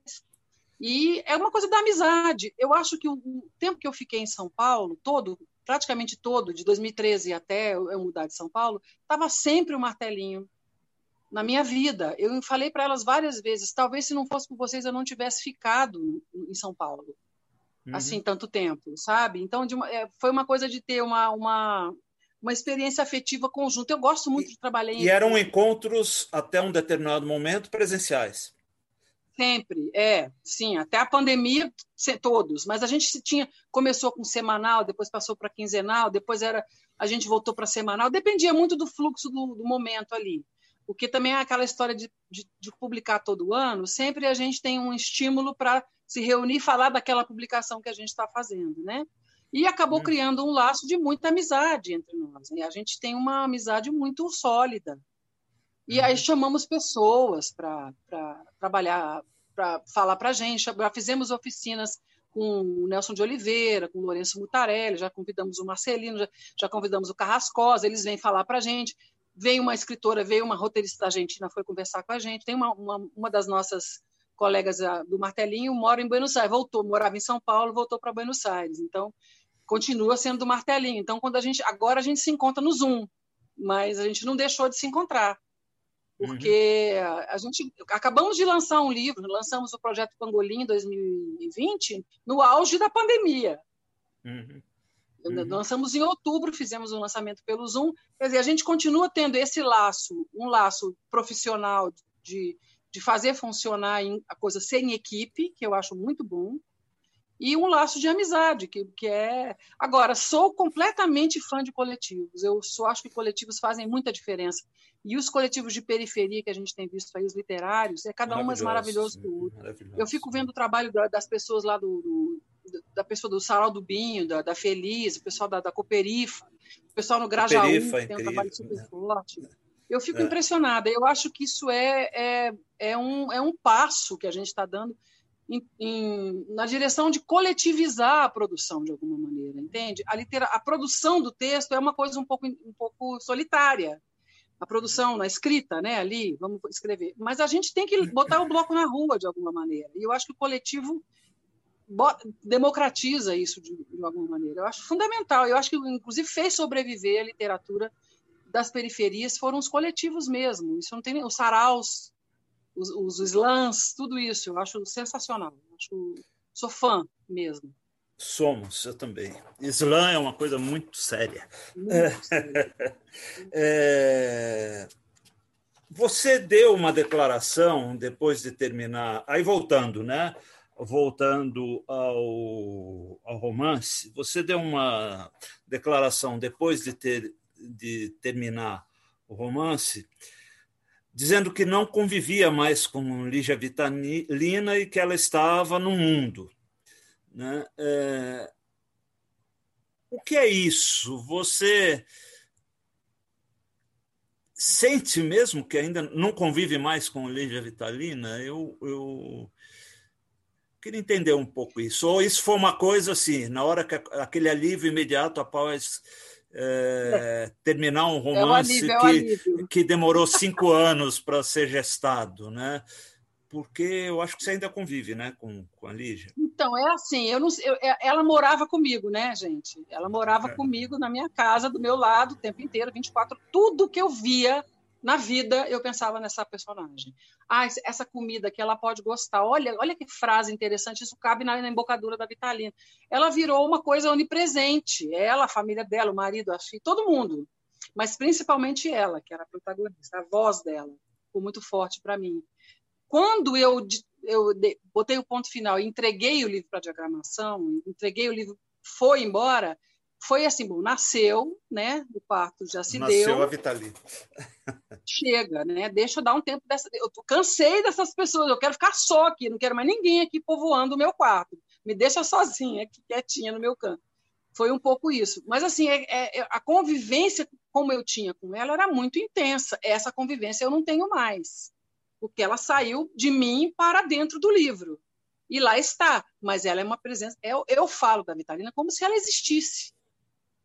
E é uma coisa da amizade. Eu acho que o tempo que eu fiquei em São Paulo, todo, praticamente todo, de 2013 até eu mudar de São Paulo, estava sempre o martelinho na minha vida. Eu falei para elas várias vezes, talvez se não fosse por vocês eu não tivesse ficado em São Paulo. Uhum. Assim, tanto tempo, sabe? Então, uma, é, foi uma coisa de ter uma, uma, uma experiência afetiva conjunta. Eu gosto muito e, de trabalhar em. E eram encontros, até um determinado momento, presenciais. Sempre, é, sim, até a pandemia, todos. Mas a gente tinha, começou com semanal, depois passou para quinzenal, depois era, a gente voltou para semanal, dependia muito do fluxo do, do momento ali porque também é aquela história de, de, de, publicar todo ano, sempre a gente tem um estímulo para se reunir e falar daquela publicação que a gente está fazendo, né? E acabou é. criando um laço de muita amizade entre nós. E a gente tem uma amizade muito sólida. E aí chamamos pessoas para trabalhar, para falar para a gente. Já fizemos oficinas com o Nelson de Oliveira, com o Lourenço Mutarelli, já convidamos o Marcelino, já, já convidamos o Carrascosa, eles vêm falar para a gente veio uma escritora, veio uma roteirista da Argentina, foi conversar com a gente. Tem uma, uma, uma das nossas colegas do Martelinho, mora em Buenos Aires, voltou, morava em São Paulo, voltou para Buenos Aires. Então, continua sendo do Martelinho. Então, quando a gente agora a gente se encontra no Zoom, mas a gente não deixou de se encontrar. Porque uhum. a gente acabamos de lançar um livro, lançamos o projeto Pangolim em 2020, no auge da pandemia. Uhum. Uhum. Lançamos em outubro, fizemos um lançamento pelo Zoom. Quer dizer, a gente continua tendo esse laço, um laço profissional de, de fazer funcionar a coisa sem equipe, que eu acho muito bom, e um laço de amizade, que, que é. Agora, sou completamente fã de coletivos. Eu só acho que coletivos fazem muita diferença. E os coletivos de periferia que a gente tem visto aí, os literários, é cada um mais maravilhoso que o outro. Eu fico vendo o trabalho das pessoas lá do, do da pessoa do Sarau do Binho, da, da Feliz, o pessoal da, da Cooperifa, o pessoal no Grajaú, que tem um trabalho super né? forte. Eu fico é. impressionada. Eu acho que isso é, é, é, um, é um passo que a gente está dando em, em, na direção de coletivizar a produção, de alguma maneira, entende? A, litera, a produção do texto é uma coisa um pouco, um pouco solitária. A produção, na escrita, né, ali, vamos escrever. Mas a gente tem que botar o bloco na rua, de alguma maneira. E eu acho que o coletivo democratiza isso de, de, alguma maneira. Eu acho fundamental. Eu acho que, inclusive, fez sobreviver a literatura das periferias foram os coletivos mesmo. Isso não tem os saraus, os, os slams, tudo isso. Eu acho sensacional. Eu acho, sou fã mesmo. Somos, eu também. Slam é uma coisa muito séria. Muito séria. é... Você deu uma declaração depois de terminar. Aí voltando, né? voltando ao, ao romance, você deu uma declaração depois de, ter, de terminar o romance, dizendo que não convivia mais com Lígia Vitalina e que ela estava no mundo. Né? É... O que é isso? Você sente mesmo que ainda não convive mais com Lígia Vitalina? Eu, eu queria entender um pouco isso. Ou isso foi uma coisa assim, na hora que aquele alívio imediato após é, terminar um romance é alívio, que, que demorou cinco anos para ser gestado, né? Porque eu acho que você ainda convive, né, com, com a Lígia. Então é assim, eu não, eu, é, ela morava comigo, né, gente? Ela morava é. comigo na minha casa, do meu lado, o tempo inteiro, 24. Tudo que eu via na vida eu pensava nessa personagem. Ah, essa comida que ela pode gostar. Olha, olha que frase interessante, isso cabe na, na embocadura da Vitalina. Ela virou uma coisa onipresente. Ela, a família dela, o marido, a filha, todo mundo. Mas principalmente ela, que era a protagonista, a voz dela, ficou muito forte para mim. Quando eu, eu botei o ponto final e entreguei o livro para diagramação, entreguei o livro, foi embora, foi assim, bom, nasceu, né? O parto já se nasceu deu. Nasceu a Vitali. Chega, né? Deixa eu dar um tempo dessa. Eu cansei dessas pessoas, eu quero ficar só aqui, não quero mais ninguém aqui povoando o meu quarto. Me deixa sozinha aqui, quietinha no meu canto. Foi um pouco isso. Mas, assim, é, é, a convivência como eu tinha com ela era muito intensa. Essa convivência eu não tenho mais. Porque ela saiu de mim para dentro do livro. E lá está. Mas ela é uma presença. Eu, eu falo da Vitalina como se ela existisse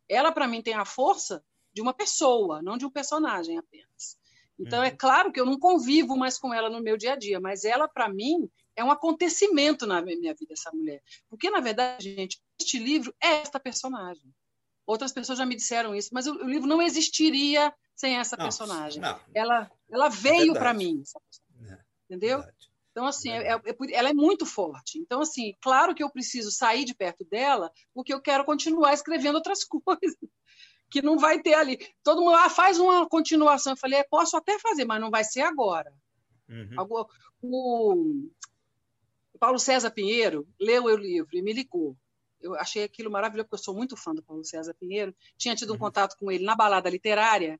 ela, para mim, tem a força de uma pessoa, não de um personagem apenas. Então, é uhum. é claro que eu não convivo mais com ela no meu dia a dia, mas ela, para mim, é um acontecimento na minha vida, essa mulher. Porque, na verdade, gente, este livro é esta personagem. Outras pessoas já me disseram isso, mas o, o livro não existiria sem essa não, personagem. Não. Ela, ela veio é para mim, é, entendeu? Verdade. Então, assim, é, é, é ela é muito forte. Então, assim, claro que eu preciso sair de perto dela, porque eu quero continuar escrevendo outras coisas que não vai ter ali. Todo mundo ah, faz uma continuação. Eu falei, é, posso até fazer, mas não vai ser agora. Uhum. O Paulo César Pinheiro leu o livro e me ligou. Eu achei aquilo maravilhoso, porque eu sou muito fã do Paulo César Pinheiro. Tinha tido um uhum. contato com ele na balada literária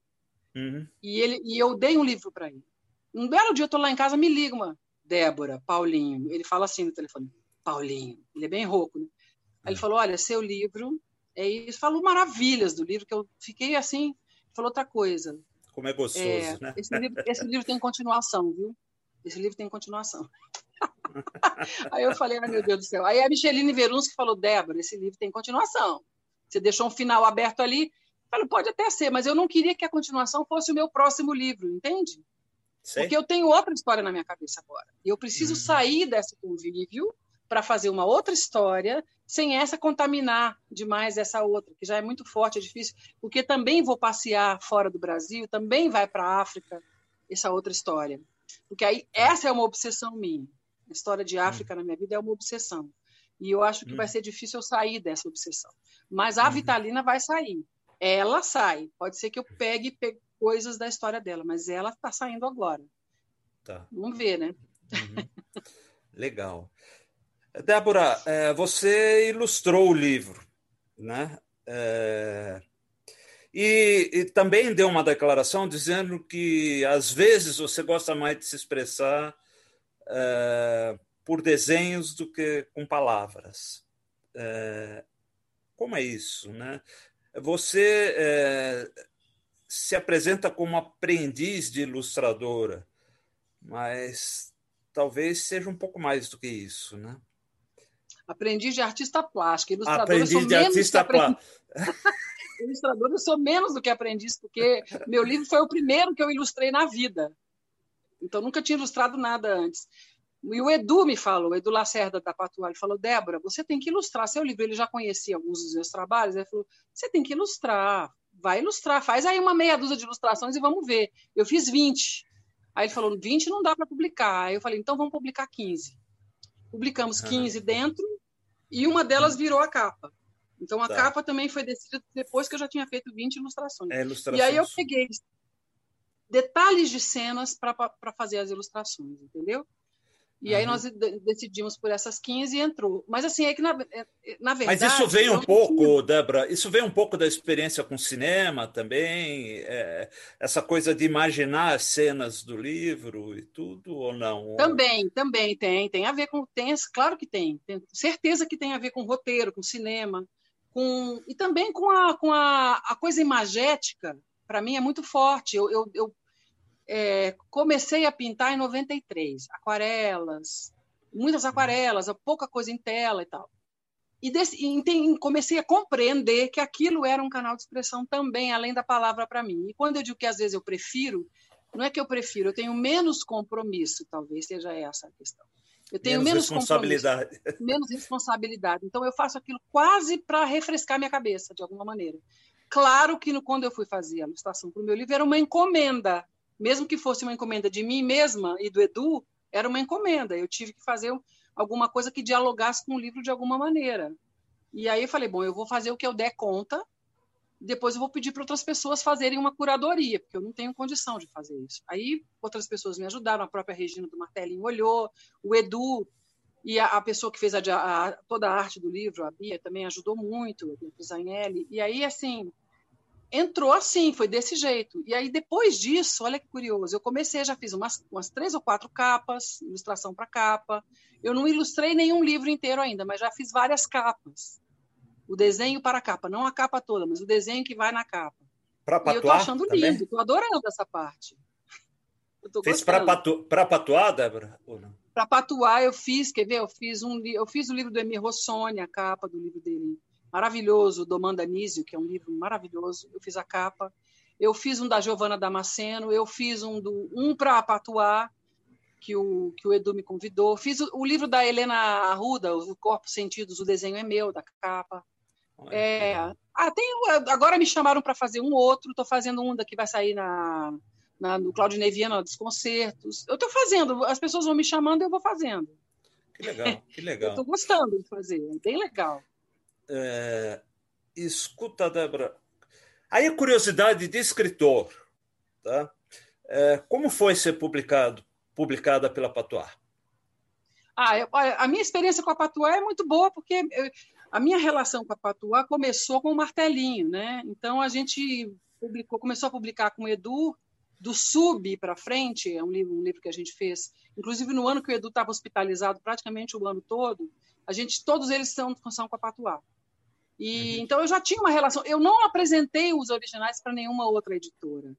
uhum. e, ele, e eu dei um livro para ele. Um belo dia eu estou lá em casa, me liga, mano. Débora, Paulinho. Ele fala assim no telefone, Paulinho. Ele é bem rouco, né? Aí ele é. falou, olha, seu livro é isso. Falou maravilhas do livro, que eu fiquei assim, falou outra coisa. Como é gostoso, é, né? Esse livro, esse livro tem continuação, viu? Esse livro tem continuação. Aí eu falei, ai meu Deus do céu. Aí a Micheline Veruns que falou, Débora, esse livro tem continuação. Você deixou um final aberto ali. Eu falei, pode até ser, mas eu não queria que a continuação fosse o meu próximo livro, entende? Sei. Porque eu tenho outra história na minha cabeça agora. E eu preciso hum. sair desse convívio para fazer uma outra história, sem essa contaminar demais essa outra, que já é muito forte, é difícil, porque também vou passear fora do Brasil, também vai para a África, essa outra história. Porque aí essa é uma obsessão minha. A história de África hum. na minha vida é uma obsessão. E eu acho que hum. vai ser difícil eu sair dessa obsessão. Mas a uhum. Vitalina vai sair. Ela sai. Pode ser que eu pegue, pegue coisas da história dela, mas ela está saindo agora. Tá. Vamos ver, né? Uhum. Legal. Débora, é, você ilustrou o livro, né? É, e, e, também deu uma declaração dizendo que às vezes você gosta mais de se expressar é, por desenhos do que com palavras. É, como é isso, né? Você é, se apresenta como aprendiz de ilustradora, mas talvez seja um pouco mais do que isso, né? Aprendiz de artista plástica, ilustradora aprendiz sou de menos artista plástica. ilustradora eu sou menos do que aprendiz, porque meu livro foi o primeiro que eu ilustrei na vida. Então nunca tinha ilustrado nada antes. E o Edu me falou, o Edu Lacerda da Patuá, ele falou, Débora, você tem que ilustrar seu livro. Ele já conhecia alguns dos meus trabalhos, ele falou, você tem que ilustrar, vai ilustrar, faz aí uma meia dúzia de ilustrações e vamos ver. Eu fiz 20. Aí ele falou, 20 não dá para publicar. Aí eu falei, então vamos publicar 15. Publicamos 15 dentro e uma delas virou a capa. Então a tá. capa também foi decidida depois que eu já tinha feito 20 ilustrações. É, ilustrações. E aí eu peguei detalhes de cenas para fazer as ilustrações, entendeu? E uhum. aí nós decidimos por essas 15 e entrou. Mas assim, é que na, é, é, na verdade. Mas isso vem um pouco. Débora, isso vem um pouco da experiência com cinema também, é, essa coisa de imaginar as cenas do livro e tudo, ou não? Também, também tem. Tem a ver com. Tem, claro que tem. tem certeza que tem a ver com roteiro, com cinema, com, e também com a, com a, a coisa imagética, para mim é muito forte. Eu, eu, eu é, comecei a pintar em 93, aquarelas, muitas aquarelas, pouca coisa em tela e tal. E, desse, comecei a compreender que aquilo era um canal de expressão também, além da palavra para mim. E quando eu digo que às vezes eu prefiro, não é que eu prefiro, eu tenho menos compromisso, talvez seja essa a questão. Eu tenho menos, menos responsabilidade. Menos responsabilidade. Então eu faço aquilo quase para refrescar minha cabeça, de alguma maneira. Claro que no, quando eu fui fazer a ilustração para o meu livro, era uma encomenda. Mesmo que fosse uma encomenda de mim mesma e do Edu, era uma encomenda. Eu tive que fazer alguma coisa que dialogasse com o livro de alguma maneira. E aí eu falei, bom, eu vou fazer o que eu der conta, depois eu vou pedir para outras pessoas fazerem uma curadoria, porque eu não tenho condição de fazer isso. Aí outras pessoas me ajudaram, a própria Regina do Martelinho olhou, o Edu e a, a pessoa que fez a, a, toda a arte do livro, a Bia, também ajudou muito, o Zanelli. E aí, assim, entrou assim, foi desse jeito. E aí, depois disso, olha que curioso, eu comecei, já fiz umas, umas três ou quatro capas, ilustração para capa. Eu não ilustrei nenhum livro inteiro ainda, mas já fiz várias capas. O desenho para a capa, não a capa toda, mas o desenho que vai na capa. Para patuar? E eu tô achando lindo, estou adorando essa parte. Fez para patu, patuar, Débora? Para patuar, eu fiz, quer ver? Eu fiz, um, eu fiz o livro do Emir Rossoni, a capa do livro dele maravilhoso, Domanda Nísio, que é um livro maravilhoso. Eu fiz a capa. Eu fiz um da Giovana Damasceno, eu fiz um do um para Patuá, que o, que o Edu me convidou. Fiz o, o livro da Helena Arruda, O Corpo Sentidos, o desenho é meu, da capa. É, ah, tem, agora me chamaram para fazer um outro, estou fazendo um da que vai sair na, na, no Claudio Neviana dos concertos. Eu estou fazendo, as pessoas vão me chamando e eu vou fazendo. Que legal, que legal. Estou gostando de fazer, é bem legal. É, escuta, Débora, aí a curiosidade de escritor, tá? É, como foi ser publicado, publicada pela Patois? Ah, eu, a minha experiência com a Patois é muito boa, porque eu, a minha relação com a Patois começou com o martelinho, né? Então a gente publicou, começou a publicar com o Edu do Sub para frente, é um livro, um livro que a gente fez, inclusive no ano que o Edu estava hospitalizado praticamente o ano todo, a gente todos eles são, são com a Patois. E, uhum. Então eu já tinha uma relação. Eu não apresentei os originais para nenhuma outra editora.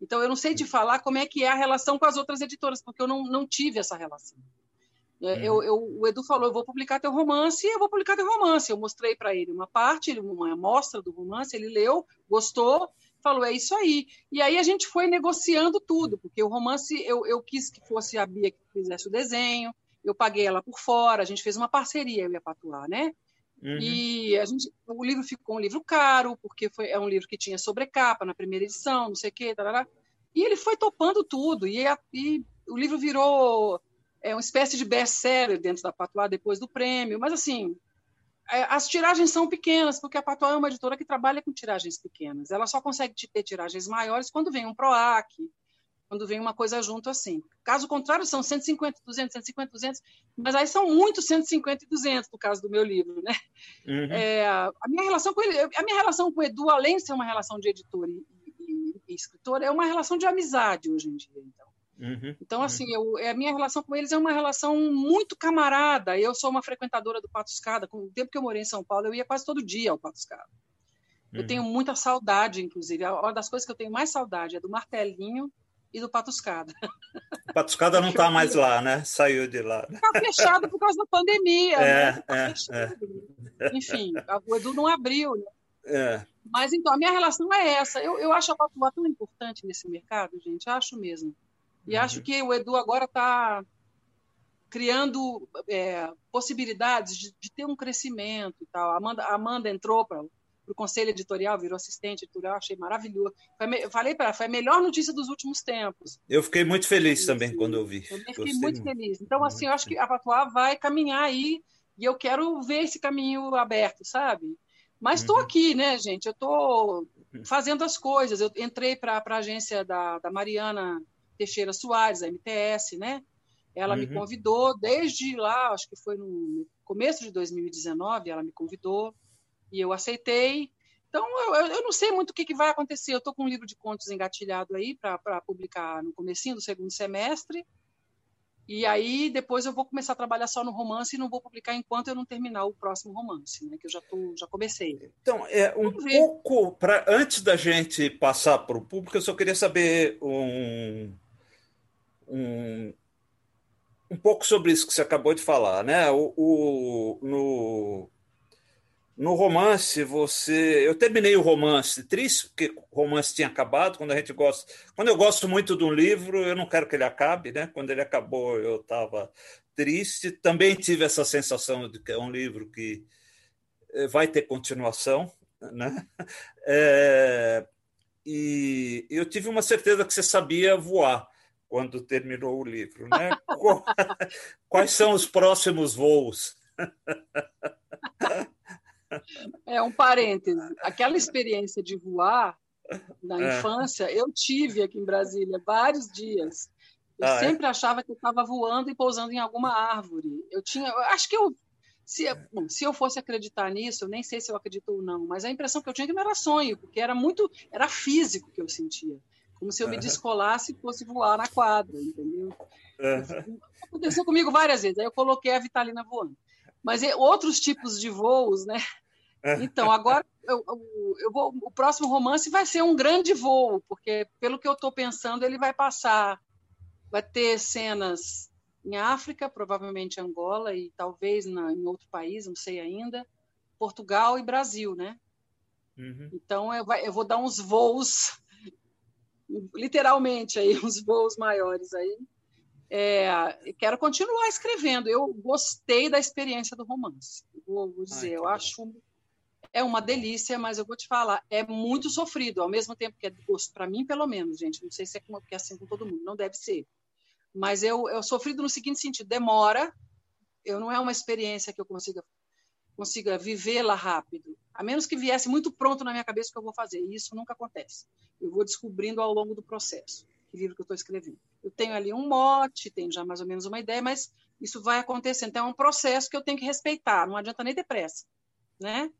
Então eu não sei te uhum. falar como é que é a relação com as outras editoras, porque eu não, não tive essa relação. É, uhum. Eu, eu, o Edu falou: eu vou publicar teu romance, e eu vou publicar teu romance. Eu mostrei para ele uma parte, uma amostra do romance, ele leu, gostou, falou: é isso aí. E aí a gente foi negociando tudo, porque o romance eu, eu quis que fosse a Bia que fizesse o desenho, eu paguei ela por fora, a gente fez uma parceria, eu ia patuar, né? Uhum. E a gente, o livro ficou um livro caro, porque foi, é um livro que tinha sobrecapa na primeira edição, não sei o quê, tarará. e ele foi topando tudo, e, a, e o livro virou é, uma espécie de best-seller dentro da Patois depois do prêmio, mas assim, é, as tiragens são pequenas, porque a Patois é uma editora que trabalha com tiragens pequenas, ela só consegue ter tiragens maiores quando vem um PROAC, quando vem uma coisa junto assim. Caso contrário, são 150, 200, 150, 200, mas aí são muitos 150 e 200 no caso do meu livro, né? Uhum. É, a minha relação com ele, a minha relação com o Edu, além de ser uma relação de editor e, e, e escritor, é uma relação de amizade hoje em dia, então. Uhum, então, uhum. assim, eu, é, a minha relação com eles é uma relação muito camarada. Eu sou uma frequentadora do Pato Escada. Com o tempo que eu morei em São Paulo, eu ia quase todo dia ao Pato Escada. Eu uhum. tenho muita saudade, inclusive. Uma das coisas que eu tenho mais saudade é do martelinho e do Patuscada. O Patuscada não está mais lá, né? Saiu de lá. Está fechado por causa da pandemia. É, né? tá é, é. Enfim, o Edu não abriu. Né? É. Mas então, a minha relação é essa. Eu, eu acho a Patuá tão importante nesse mercado, gente. Acho mesmo. E uhum. acho que o Edu agora está criando é, possibilidades de, de, ter um crescimento e tal. A Amanda, a Amanda entrou para para o conselho editorial, virou assistente editorial, achei maravilhoso. Foi, falei para ela, foi a melhor notícia dos últimos tempos. Eu fiquei muito feliz também quando eu vi. Eu fiquei Gostei muito, muito feliz. Então, assim, eu acho que a Patuá vai caminhar aí e eu quero ver esse caminho aberto, sabe? Mas estou uhum. aqui, né, gente? Eu estou fazendo as coisas. Eu entrei para a agência da, da Mariana Teixeira Soares, a MTS, né? Ela uhum. me convidou desde lá, acho que foi no começo de 2019, ela me convidou e eu aceitei. Então, eu, eu não sei muito o que, que vai acontecer. Eu estou com um livro de contos engatilhado aí para publicar no comecinho do segundo semestre. E aí, depois eu vou começar a trabalhar só no romance e não vou publicar enquanto eu não terminar o próximo romance, né? Que eu já, tô, já comecei. Então, é um pouco. Pra, antes da gente passar para o público, eu só queria saber um, um, um pouco sobre isso que você acabou de falar, né? O, o, no, no romance, você. Eu terminei o romance triste, porque o romance tinha acabado. Quando a gente gosta. Quando eu gosto muito de um livro, eu não quero que ele acabe, né? Quando ele acabou, eu estava triste. Também tive essa sensação de que é um livro que eh, vai ter continuação, né? É, e eu tive uma certeza que você sabia voar quando terminou o livro, né? Quais são os próximos voos? É um parêntese. Aquela experiência de voar na é. infância, eu tive aqui em Brasília vários dias. Eu ah, é? sempre é? achava que eu estava voando e pousando em alguma árvore. Eu tinha, eu acho que eu se, bom, se eu fosse acreditar nisso, eu nem sei se eu acredito ou não, mas a impressão que eu tinha é que não era sonho, porque era muito, era físico que eu sentia, como se eu me descolasse e fosse voar na quadra, entendeu? Aconteceu comigo várias vezes. Aí eu coloquei a Vitalina voando. Mas outros tipos de voos, né? Então, agora eu, eu vou, o próximo romance vai ser um grande voo, porque, pelo que eu estou pensando, ele vai passar, vai ter cenas em África, provavelmente Angola e talvez na, em outro país, não sei ainda, Portugal e Brasil, né? Uhum. Então, eu, vai, eu vou dar uns voos, literalmente, aí, uns voos maiores aí. É, quero continuar escrevendo. Eu gostei da experiência do romance. Vou, vou dizer, Ai, eu bom. acho é uma delícia, mas eu vou te falar, é muito sofrido, ao mesmo tempo que é gosto para mim, pelo menos, gente. Não sei se é, como, é assim com todo mundo, não deve ser. Mas eu, eu sofrido no seguinte sentido: demora, eu não é uma experiência que eu consiga consiga vivê-la rápido, a menos que viesse muito pronto na minha cabeça o que eu vou fazer. E isso nunca acontece. Eu vou descobrindo ao longo do processo, que livro que eu estou escrevendo. Eu tenho ali um mote, tenho já mais ou menos uma ideia, mas isso vai acontecendo. Então é um processo que eu tenho que respeitar. Não adianta nem ter pressa, né?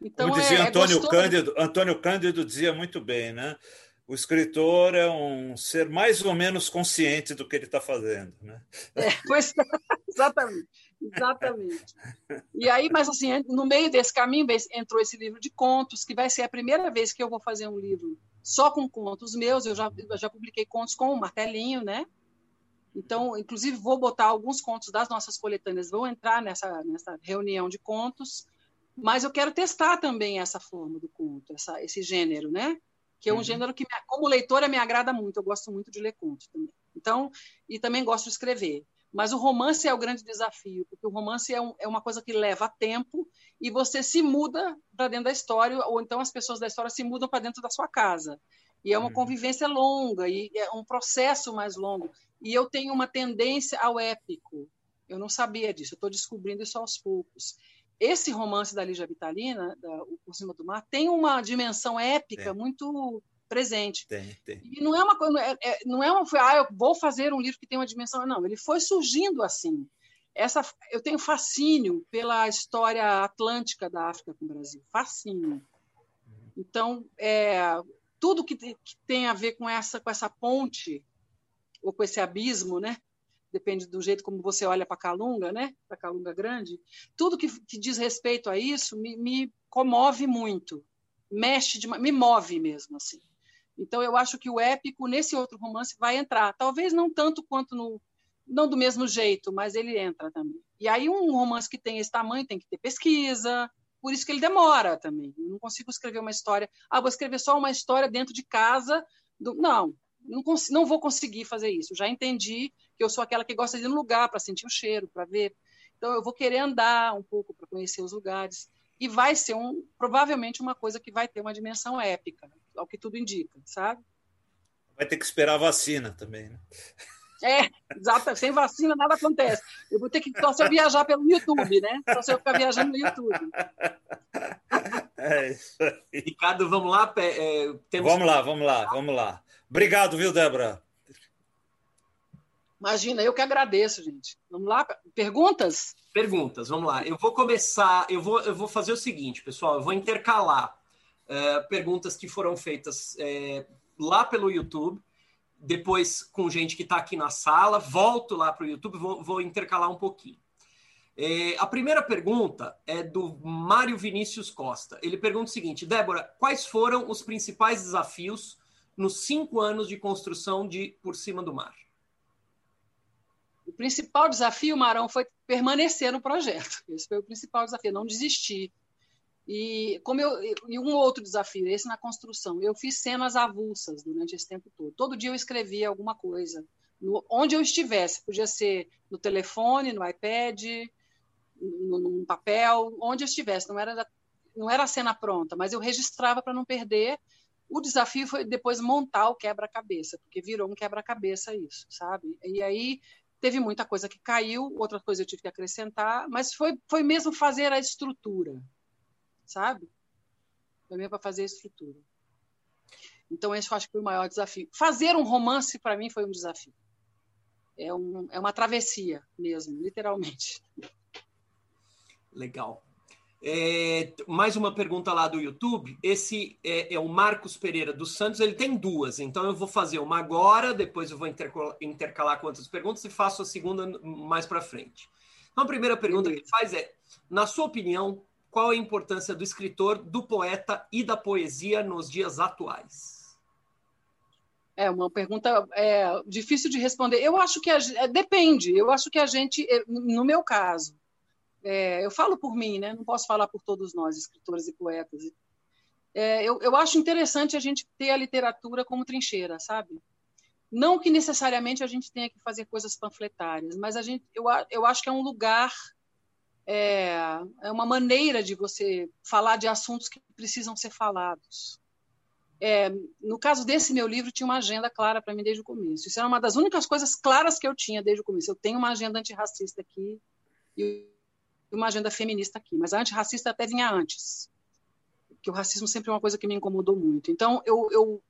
Então, Como dizia é, é Antônio é Cândido, Antônio Cândido dizia muito bem, né? O escritor é um ser mais ou menos consciente do que ele está fazendo, né? É, pois, exatamente, exatamente. E aí, mas assim, no meio desse caminho entrou esse livro de contos, que vai ser a primeira vez que eu vou fazer um livro só com contos meus. Eu já, eu já publiquei contos com o martelinho, né? Então, inclusive, vou botar alguns contos das nossas coletâneas, vão entrar nessa, nessa reunião de contos mas eu quero testar também essa forma do conto, essa, esse gênero, né? Que é um uhum. gênero que, como leitora, me agrada muito. Eu gosto muito de ler contos também. Então, e também gosto de escrever. Mas o romance é o grande desafio, porque o romance é, um, é uma coisa que leva tempo e você se muda para dentro da história, ou então as pessoas da história se mudam para dentro da sua casa. E é uma uhum. convivência longa, e é um processo mais longo. E eu tenho uma tendência ao épico. Eu não sabia disso, eu estou descobrindo isso aos poucos esse romance da Lígia Vitalina, da, o Por Cima do Mar, tem uma dimensão épica muito presente. Tem, tem. E não é uma coisa, é, é, não é uma, ah, eu vou fazer um livro que tem uma dimensão, não, ele foi surgindo assim. Essa, eu tenho fascínio pela história atlântica da África com o Brasil, fascínio. Então, é, tudo que, que tem a ver com essa, com essa ponte ou com esse abismo, né? Depende do jeito como você olha para a Calunga, né? Para a Calunga Grande. Tudo que, que, diz respeito a isso me, me comove muito, mexe, de, me move mesmo, assim. Então, eu acho que o épico, nesse outro romance, vai entrar. Talvez não tanto quanto no. Não do mesmo jeito, mas ele entra também. E aí, um romance que tem esse tamanho tem que ter pesquisa, por isso que ele demora também. Eu não consigo escrever uma história. Ah, vou escrever só uma história dentro de casa. Do... Não, não, não vou conseguir fazer isso. Já entendi que eu sou aquela que gosta de ir no lugar para sentir o cheiro, para ver. Então, eu vou querer andar um pouco para conhecer os lugares. E vai ser um, provavelmente uma coisa que vai ter uma dimensão épica, ao que tudo indica, sabe? Vai ter que esperar a vacina também, né? É, exato. Sem vacina nada acontece. Eu vou ter que só se eu viajar pelo YouTube, né? Só se eu ficar viajando no YouTube. É isso aí. Ricardo, vamos lá? É, temos... Vamos lá, vamos lá, vamos lá. Obrigado, viu, Débora? Imagina, eu que agradeço, gente. Vamos lá, perguntas? Perguntas, vamos lá. Eu vou começar, eu vou, eu vou fazer o seguinte, pessoal, eu vou intercalar uh, perguntas que foram feitas uh, lá pelo YouTube, depois com gente que está aqui na sala, volto lá para o YouTube, vou, vou, intercalar um pouquinho. Uh, a primeira pergunta é do Mário Vinícius Costa. Ele pergunta o seguinte: Débora, quais foram os principais desafios nos cinco anos de construção de Por Cima do Mar? O principal desafio, Marão, foi permanecer no projeto. Esse foi o principal desafio, não desistir. E como eu e um outro desafio, esse na construção, eu fiz cenas avulsas durante esse tempo todo. Todo dia eu escrevia alguma coisa, no, onde eu estivesse, podia ser no telefone, no iPad, no, num papel, onde eu estivesse. Não era não era a cena pronta, mas eu registrava para não perder. O desafio foi depois montar o quebra-cabeça, porque virou um quebra-cabeça isso, sabe? E aí teve muita coisa que caiu, outra coisa eu tive que acrescentar, mas foi, foi mesmo fazer a estrutura, sabe? Foi mesmo para fazer a estrutura. Então, esse eu acho que foi o maior desafio. Fazer um romance, para mim, foi um desafio. É, um, é uma travessia mesmo, literalmente. Legal. É, mais uma pergunta lá do YouTube. Esse é, é, o Marcos Pereira dos Santos. Ele tem duas, então eu vou fazer uma agora, depois eu vou intercalar com outras perguntas e faço a segunda mais para frente. Então, a primeira pergunta que ele faz é: na sua opinião, qual a importância do escritor, do poeta e da poesia nos dias atuais? É uma pergunta é, difícil de responder. Eu acho que a, é, depende. Eu acho que a gente, no meu caso, é, eu falo por mim, né? não posso falar por todos nós, escritores e poetas. É, eu, eu acho interessante a gente ter a literatura como trincheira, sabe? Não que necessariamente a gente tenha que fazer coisas panfletárias, mas a gente, eu, eu acho que é um lugar, é, é uma maneira de você falar de assuntos que precisam ser falados. É, no caso desse meu livro, tinha uma agenda clara para mim desde o começo. Isso era uma das únicas coisas claras que eu tinha desde o começo. Eu tenho uma agenda antirracista aqui e uma agenda feminista aqui, mas a antirracista até vinha antes. Porque o racismo sempre é uma coisa que me incomodou muito. Então, eu, eu,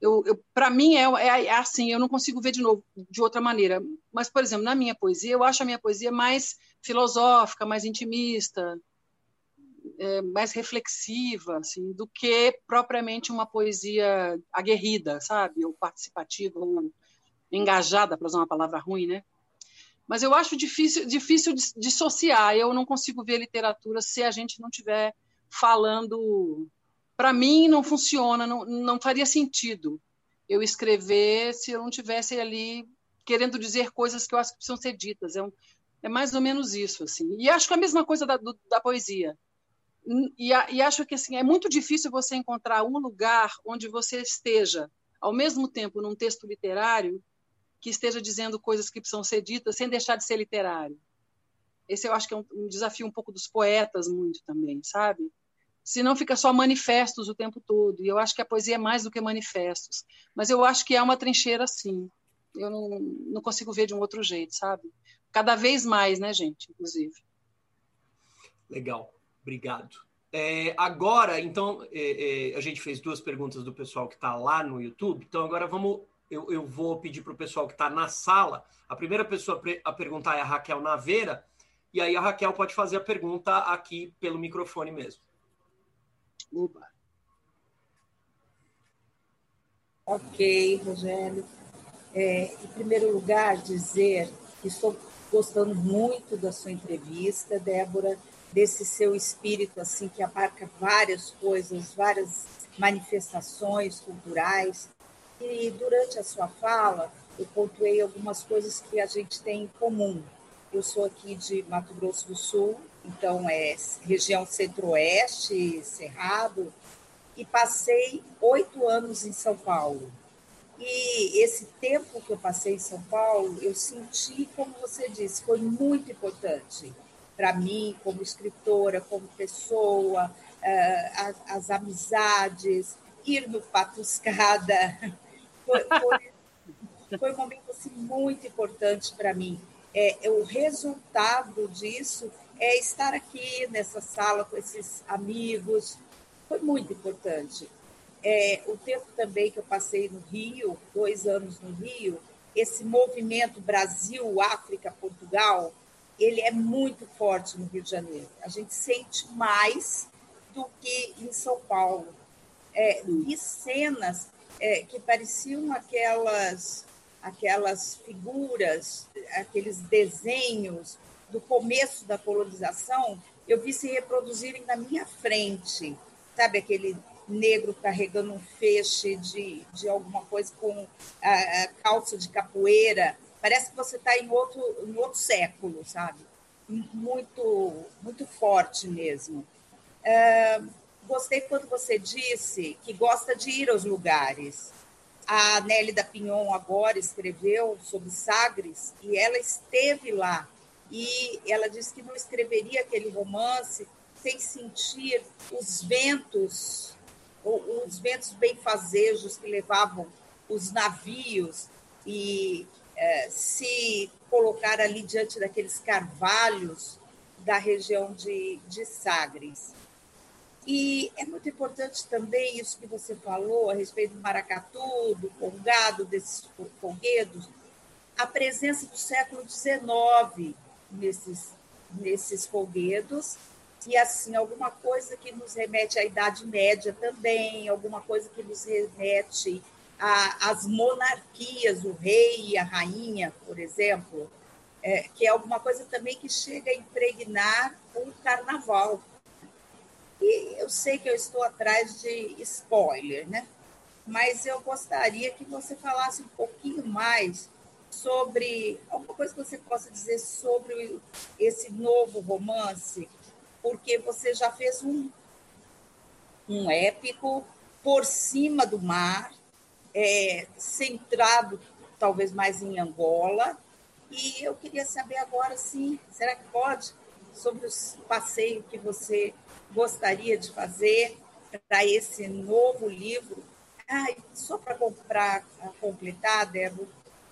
eu, eu para mim, é, é, é, assim, eu não consigo ver de novo, de outra maneira. Mas, por exemplo, na minha poesia, eu acho a minha poesia mais filosófica, mais intimista, é, mais reflexiva, assim, do que propriamente uma poesia aguerrida, sabe? Ou participativa, ou engajada, para usar uma palavra ruim, né? Mas eu acho difícil, difícil dissociar. Eu não consigo ver literatura se a gente não tiver falando. Para mim, não funciona, não, não faria sentido eu escrever se eu não tivesse ali querendo dizer coisas que eu acho que precisam ser ditas. É, um, é mais ou menos isso. assim. E acho que é a mesma coisa da, do, da poesia. E, e acho que assim, é muito difícil você encontrar um lugar onde você esteja, ao mesmo tempo, num texto literário que esteja dizendo coisas que precisam ser ditas sem deixar de ser literário. Esse eu acho que é um, um desafio um pouco dos poetas muito também, sabe? Senão fica só manifestos o tempo todo. E eu acho que a poesia é mais do que manifestos. Mas eu acho que é uma trincheira, sim. Eu não, não consigo ver de um outro jeito, sabe? Cada vez mais, né, gente? Inclusive. Legal. Obrigado. É, agora, então, é, é, a gente fez duas perguntas do pessoal que está lá no YouTube. Então, agora vamos eu, eu vou pedir para o pessoal que está na sala. A primeira pessoa a perguntar é a Raquel Naveira, e aí a Raquel pode fazer a pergunta aqui pelo microfone mesmo. Opa. Ok, Rogério. É, em primeiro lugar, dizer que estou gostando muito da sua entrevista, Débora, desse seu espírito assim que abarca várias coisas, várias manifestações culturais. E durante a sua fala, eu pontuei algumas coisas que a gente tem em comum. Eu sou aqui de Mato Grosso do Sul, então é região centro-oeste, Cerrado, e passei oito anos em São Paulo. E esse tempo que eu passei em São Paulo, eu senti, como você disse, foi muito importante para mim, como escritora, como pessoa, eh, as, amizades, ir no Patuscada, foi, foi, foi um momento assim, muito importante para mim. É, o resultado disso é estar aqui nessa sala com esses amigos. Foi muito importante. É, o tempo também que eu passei no Rio, dois anos no Rio, esse movimento Brasil, África, Portugal, ele é muito forte no Rio de Janeiro. A gente sente mais do que em São Paulo. É, vi cenas é, que pareciam aquelas, aquelas figuras, aqueles desenhos do começo da colonização, eu vi se reproduzirem na minha frente. Sabe aquele negro carregando um feixe de, de alguma coisa com a, a calça de capoeira, parece que você está em outro, em outro século, sabe? Muito, muito forte mesmo. É, gostei quando você disse que gosta de ir aos lugares. A Nelly da Pinhon agora escreveu sobre Sagres e ela esteve lá. E ela disse que não escreveria aquele romance sem sentir os ventos, os ventos benfazejos que levavam os navios e é, se colocar ali diante daqueles carvalhos da região de, de Sagres. E é muito importante também isso que você falou a respeito do maracatu, do congado, desses folguedos, a presença do século XIX nesses, nesses folguedos, e assim, alguma coisa que nos remete à Idade Média também, alguma coisa que nos remete às monarquias, o rei e a rainha, por exemplo, é, que é alguma coisa também que chega a impregnar o carnaval eu sei que eu estou atrás de spoiler, né? Mas eu gostaria que você falasse um pouquinho mais sobre alguma coisa que você possa dizer sobre esse novo romance, porque você já fez um, um épico por cima do mar, é, centrado talvez mais em Angola, e eu queria saber agora, sim, será que pode, sobre os passeios que você gostaria de fazer para esse novo livro. Ah, só para completar, Débora,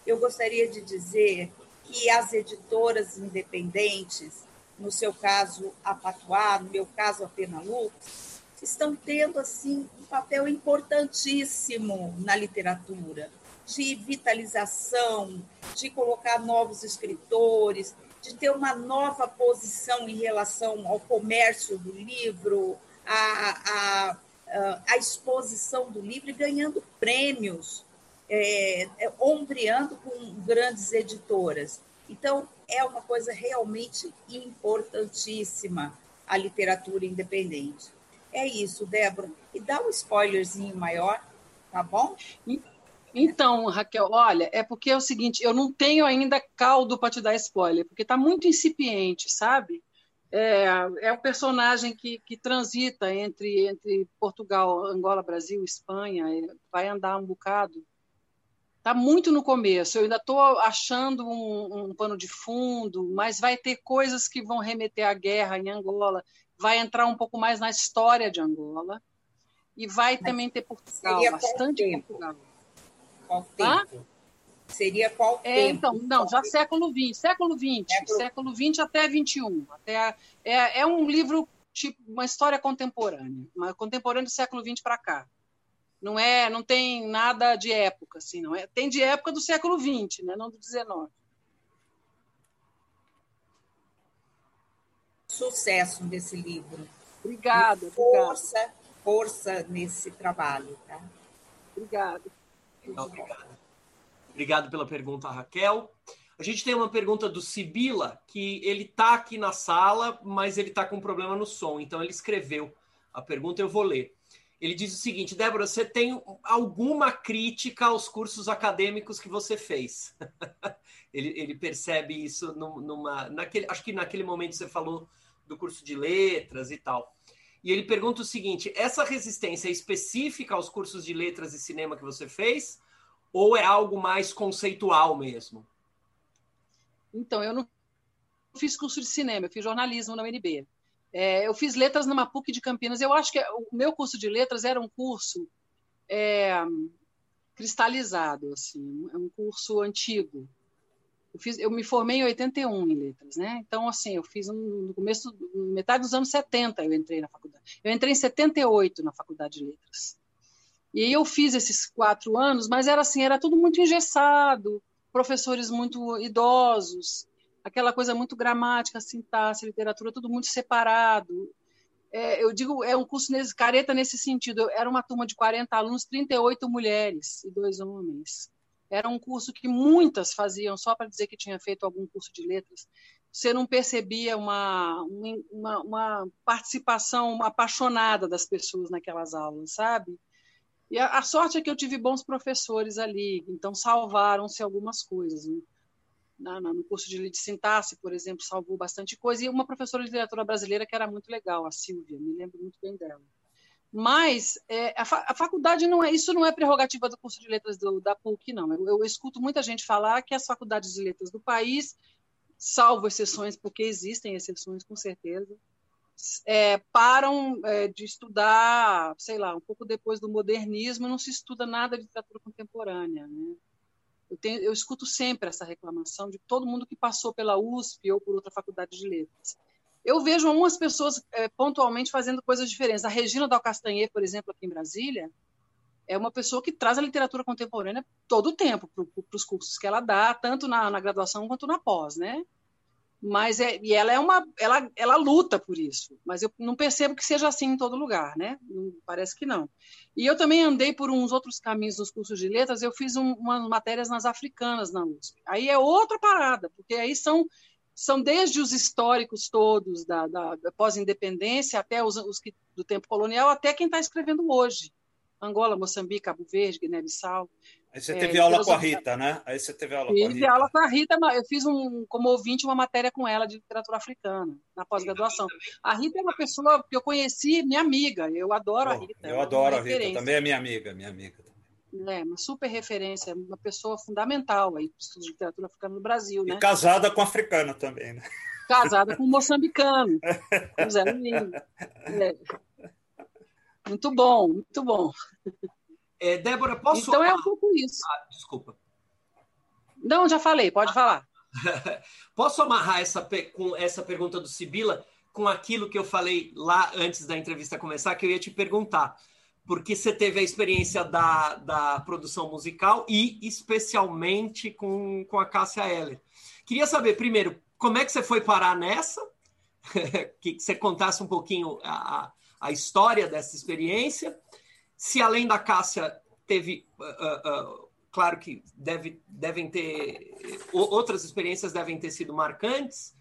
eu gostaria de dizer que as editoras independentes, no seu caso a Patuá, no meu caso a Penalux, estão tendo assim um papel importantíssimo na literatura, de vitalização, de colocar novos escritores, de ter uma nova posição em relação ao comércio do livro, a, a, a exposição do livro e ganhando prêmios, é, é, ombreando com grandes editoras. Então, é uma coisa realmente importantíssima a literatura independente. É isso, Débora. E dá um spoilerzinho maior, tá bom? Então, Raquel, olha, é porque é o seguinte, eu não tenho ainda caldo para te dar spoiler, porque está muito incipiente, sabe? É, é o personagem que, que transita entre, entre Portugal, Angola, Brasil, Espanha, vai andar um bocado. Está muito no começo, eu ainda estou achando um, um pano de fundo, mas vai ter coisas que vão remeter à guerra em Angola, vai entrar um pouco mais na história de Angola, e vai também ter Portugal, bastante Portugal. Qual tempo? Seria qual é, tempo? Então, não, já século XX, século XX, século XX até XXI. Até, é, é um livro, tipo, uma história contemporânea, uma contemporânea do século XX para cá. Não é, não tem nada de época, assim, não é. Tem de época do século XX, né, não do XIX. Sucesso desse livro. Obrigada. Força, obrigada. força nesse trabalho, tá? Obrigada. Obrigado. Obrigado pela pergunta, Raquel. A gente tem uma pergunta do Sibila, que ele está aqui na sala, mas ele está com um problema no som, então ele escreveu a pergunta, eu vou ler. Ele diz o seguinte: Débora, você tem alguma crítica aos cursos acadêmicos que você fez? ele, ele, percebe isso numa. Naquele, acho que naquele momento você falou do curso de letras e tal. E ele pergunta o seguinte: essa resistência é específica aos cursos de letras e cinema que você fez? Ou é algo mais conceitual mesmo? Então, eu não fiz curso de cinema, eu fiz jornalismo na UNB. É, eu fiz letras numa PUC de Campinas. Eu acho que o meu curso de letras era um curso é, cristalizado, assim, é um curso antigo. Eu, fiz, eu me formei em 81 em letras, né? Então, assim, eu fiz um, no começo, metade dos anos 70 eu entrei na faculdade. Eu entrei em 78 na faculdade de letras. E eu fiz esses quatro anos, mas era assim, era tudo muito engessado, professores muito idosos, aquela coisa muito gramática, sintaxe, literatura, tudo muito separado. É, eu digo, é um curso nesse, careta nesse sentido. Era uma turma de 40 alunos, 38 mulheres e dois homens. Era um curso que muitas faziam só para dizer que tinha feito algum curso de letras. Você não percebia uma, uma, uma participação apaixonada das pessoas naquelas aulas, sabe? E a, a, sorte é que eu tive bons professores ali, então salvaram-se algumas coisas. Né? no curso de sintaxe, por exemplo, salvou bastante coisa, e uma professora de literatura brasileira que era muito legal, a Silvia, me lembro muito bem dela. Mas é, a, fa a, faculdade não é isso não é prerrogativa do curso de letras do, da PUC, não. Eu, eu, escuto muita gente falar que as faculdades de letras do país, salvo exceções, porque existem exceções com certeza, é, param é, de estudar, sei lá, um pouco depois do modernismo, não se estuda nada de literatura contemporânea. Né? Eu, tenho, eu escuto sempre essa reclamação de todo mundo que passou pela USP ou por outra faculdade de letras. Eu vejo algumas pessoas é, pontualmente fazendo coisas diferentes. A Regina Dal Castanher, por exemplo, aqui em Brasília, é uma pessoa que traz a literatura contemporânea todo o tempo para os cursos que ela dá, tanto na, na graduação quanto na pós, né? mas é, e ela é uma ela, ela luta por isso. Mas eu não percebo que seja assim em todo lugar né? Não, parece que não. E eu também andei por uns outros caminhos nos cursos de letras. Eu fiz um, umas matérias nas africanas na USP. Aí é outra parada porque aí são são desde os históricos todos da, da, pós-independência até os, os que, do tempo colonial até quem está escrevendo hoje Angola Moçambique Cabo Verde Guiné-Bissau Aí você é, teve é, aula com a Rita, né? Aí você teve aula com a Rita. Tive aula com a Rita, eu fiz um, como ouvinte uma matéria com ela de literatura africana, na pós-graduação. A Rita é uma pessoa que eu conheci, minha amiga, eu adoro oh, a Rita. Eu adoro a Rita, também é minha amiga, minha amiga. É, uma super referência, uma pessoa fundamental aí para o estudo de literatura africana no Brasil, né? E casada com africano também, né? Casada com um moçambicano, com Zé é. Muito bom, muito bom. É, Débora, posso. Então é um pouco isso. Ah, desculpa. Não, já falei, pode falar. posso amarrar essa, com essa pergunta do Sibila com aquilo que eu falei lá antes da entrevista começar, que eu ia te perguntar. Porque você teve a experiência da, da produção musical e especialmente com, com a Cássia Eller. Queria saber, primeiro, como é que você foi parar nessa? que você contasse um pouquinho a, a história dessa experiência se além da Cássia teve, uh, uh, claro que deve, devem ter, outras experiências devem ter sido marcantes,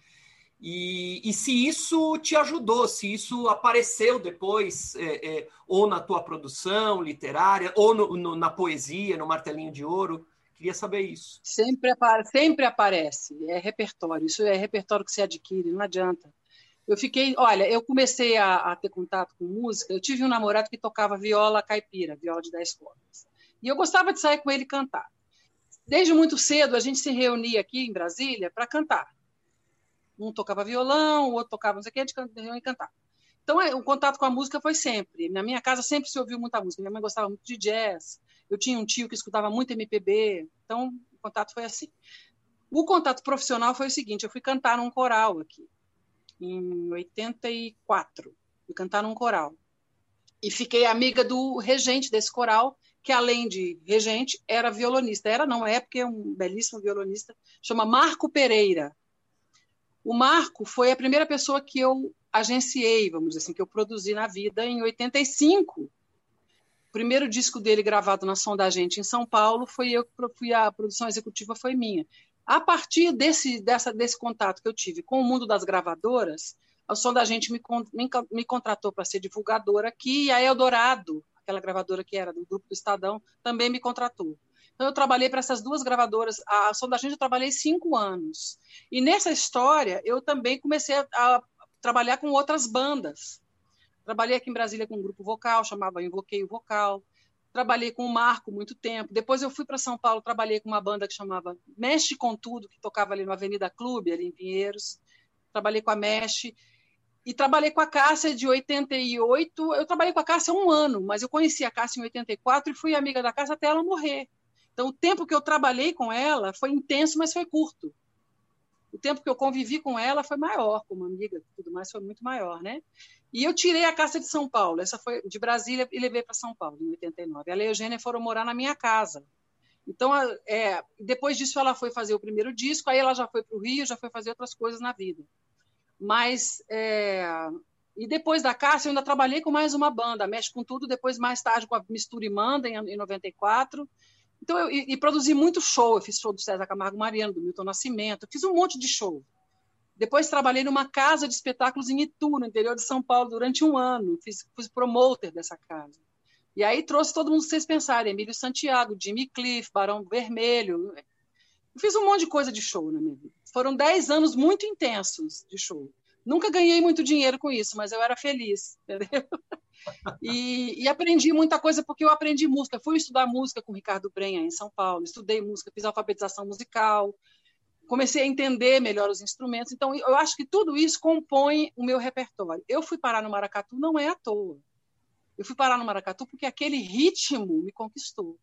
e, e se isso te ajudou, se isso apareceu depois, é, é, ou na tua produção literária, ou no, no, na poesia, no Martelinho de Ouro, queria saber isso. Sempre, sempre aparece, é repertório, isso é repertório que se adquire, não adianta. Eu fiquei, olha, eu comecei a, a, ter contato com música. Eu tive um namorado que tocava viola caipira, viola de 10 cordas. E eu gostava de sair com ele cantar. Desde muito cedo, a gente se reunia aqui em Brasília para cantar. Um tocava violão, o outro tocava não sei o que, a gente reunia e cantar. Então, é, o contato com a música foi sempre. Na minha casa sempre se ouviu muita música. Minha mãe gostava muito de jazz. Eu tinha um tio que escutava muito MPB. Então, o contato foi assim. O contato profissional foi o seguinte: eu fui cantar num coral aqui em 84. Fui cantar num coral. E fiquei amiga do regente desse coral, que além de regente, era violonista. Era, não é, porque é um belíssimo violonista, chama Marco Pereira. O Marco foi a primeira pessoa que eu agenciei, vamos dizer assim, que eu produzi na vida em 85. O primeiro disco dele gravado na Som da Gente em São Paulo foi eu que fui a produção executiva foi minha. A partir desse, dessa, desse contato que eu tive com o mundo das gravadoras, a Som da Gente me, me, me contratou para ser divulgadora aqui, e a Eldorado, aquela gravadora que era do Grupo do Estadão, também me contratou. Então, eu trabalhei para essas duas gravadoras. A Som da Gente eu trabalhei cinco anos. E nessa história, eu também comecei a, a trabalhar com outras bandas. Trabalhei aqui em Brasília com um grupo vocal, chamava Invoquei o Vocal trabalhei com o Marco muito tempo. Depois eu fui para São Paulo, trabalhei com uma banda que chamava Mexe com Tudo, que tocava ali no Avenida Clube, ali em Pinheiros. Trabalhei com a Mexe. E trabalhei com a Cássia de 88. Eu trabalhei com a Cássia um ano, mas eu conheci a Cássia em 84 e fui amiga da Cássia até ela morrer. Então, o tempo que eu trabalhei com ela foi intenso, mas foi curto. O tempo que eu convivi com ela foi maior, como amiga, tudo mais foi muito maior, né? E eu tirei a Cássia de São Paulo, essa foi de Brasília e levei para São Paulo, em 89. Ela e a Eugênia foram morar na minha casa. Então, é, depois disso, ela foi fazer o primeiro disco, aí ela já foi para o Rio, já foi fazer outras coisas na vida. Mas, é, e depois da Cássia, eu ainda trabalhei com mais uma banda, Mexe com Tudo, depois, mais tarde, com a Mistura e Manda, em, em 94. Então, eu, e, e produzi muito show, eu fiz show do César Camargo Mariano, do Milton Nascimento, fiz um monte de show. Depois trabalhei numa casa de espetáculos em Itu, no interior de São Paulo, durante um ano. Fiz, fui promoter dessa casa. E aí trouxe todo mundo, vocês pensarem, Emílio Santiago, Jimmy Cliff, Barão Vermelho. Eu fiz um monte de coisa de show na minha vida. Foram dez anos muito intensos de show. Nunca ganhei muito dinheiro com isso, mas eu era feliz, entendeu? E, e, aprendi muita coisa porque eu aprendi música. Fui estudar música com o Ricardo Brenha em São Paulo, estudei música, fiz alfabetização musical, comecei a entender melhor os instrumentos. Então, eu acho que tudo isso compõe o meu repertório. Eu fui parar no Maracatu não é à toa. Eu fui parar no Maracatu porque aquele ritmo me conquistou.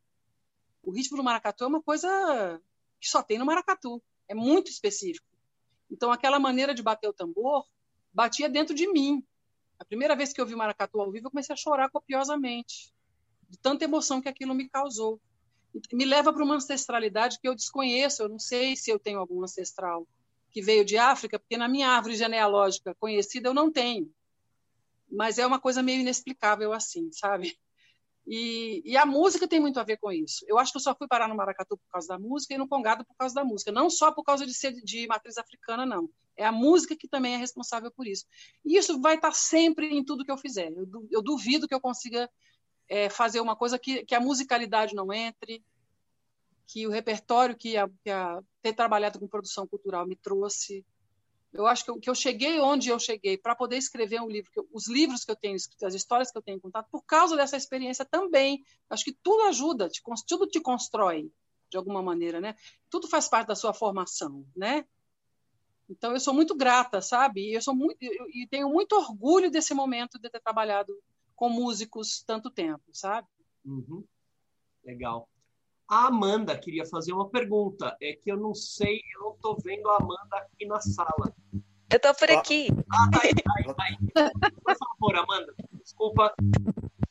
O ritmo do Maracatu é uma coisa que só tem no Maracatu, é muito específico. Então, aquela maneira de bater o tambor batia dentro de mim. A primeira vez que eu vi Maracatu ao vivo, eu comecei a chorar copiosamente, de tanta emoção que aquilo me causou me leva para uma ancestralidade que eu desconheço. Eu não sei se eu tenho algum ancestral que veio de África, porque na minha árvore genealógica conhecida eu não tenho. Mas é uma coisa meio inexplicável assim, sabe? E, e, a música tem muito a ver com isso. Eu acho que eu só fui parar no maracatu por causa da música e no congado por causa da música. Não só por causa de ser de matriz africana, não. É a música que também é responsável por isso. E isso vai estar sempre em tudo que eu fizer. Eu, eu duvido que eu consiga é, fazer uma coisa que, que a musicalidade não entre, que o repertório que, a, que a, ter trabalhado com produção cultural me trouxe. Eu acho que eu, que eu cheguei onde eu cheguei para poder escrever um livro, eu, os livros que eu tenho escrito, as histórias que eu tenho contado, por causa dessa experiência também. Acho que tudo ajuda, te, tudo te constrói de alguma maneira, né? Tudo faz parte da sua formação, né? Então eu sou muito grata, sabe? Eu sou muito e tenho muito orgulho desse momento de ter trabalhado com músicos tanto tempo, sabe? Uhum. Legal. A Amanda queria fazer uma pergunta. É que eu não sei, eu não estou vendo a Amanda aqui na sala. Eu estou por aqui. Ah, tá aí, tá aí, tá aí. Por favor, Amanda. Desculpa.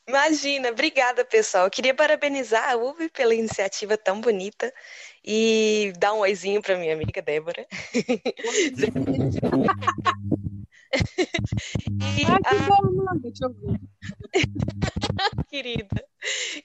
Imagina, obrigada, pessoal. Eu queria parabenizar a UV pela iniciativa tão bonita e dar um oizinho para minha amiga Débora. e, Ai, que a... bom, mano, deixa eu ver. Querida.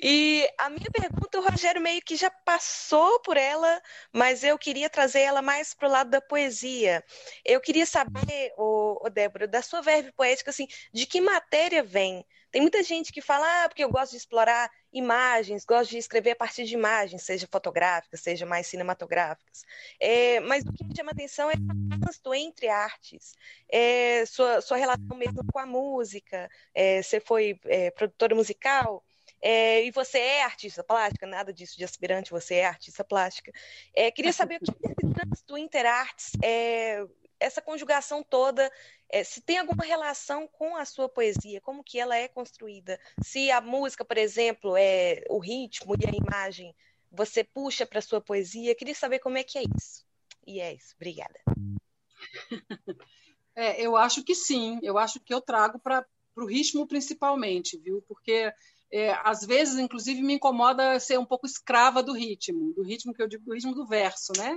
E a minha pergunta, o Rogério meio que já passou por ela, mas eu queria trazer ela mais para o lado da poesia. Eu queria saber, ô, ô Débora, da sua verve poética, assim, de que matéria vem? Tem muita gente que fala, ah, porque eu gosto de explorar imagens, gosto de escrever a partir de imagens, seja fotográficas, seja mais cinematográficas. É, mas o que me chama atenção é o trânsito entre artes, é, sua, sua relação mesmo com a música. É, você foi é, produtora musical, é, e você é artista plástica, nada disso de aspirante, você é artista plástica. É, queria saber o que é esse trânsito interartes, é, essa conjugação toda, é, se tem alguma relação com a sua poesia, como que ela é construída. Se a música, por exemplo, é o ritmo e a imagem, você puxa para a sua poesia. Queria saber como é que é isso. E é isso. Obrigada. É, eu acho que sim. Eu acho que eu trago para o ritmo principalmente, viu? Porque é, às vezes, inclusive, me incomoda ser um pouco escrava do ritmo, do ritmo que eu digo, do ritmo do verso, né?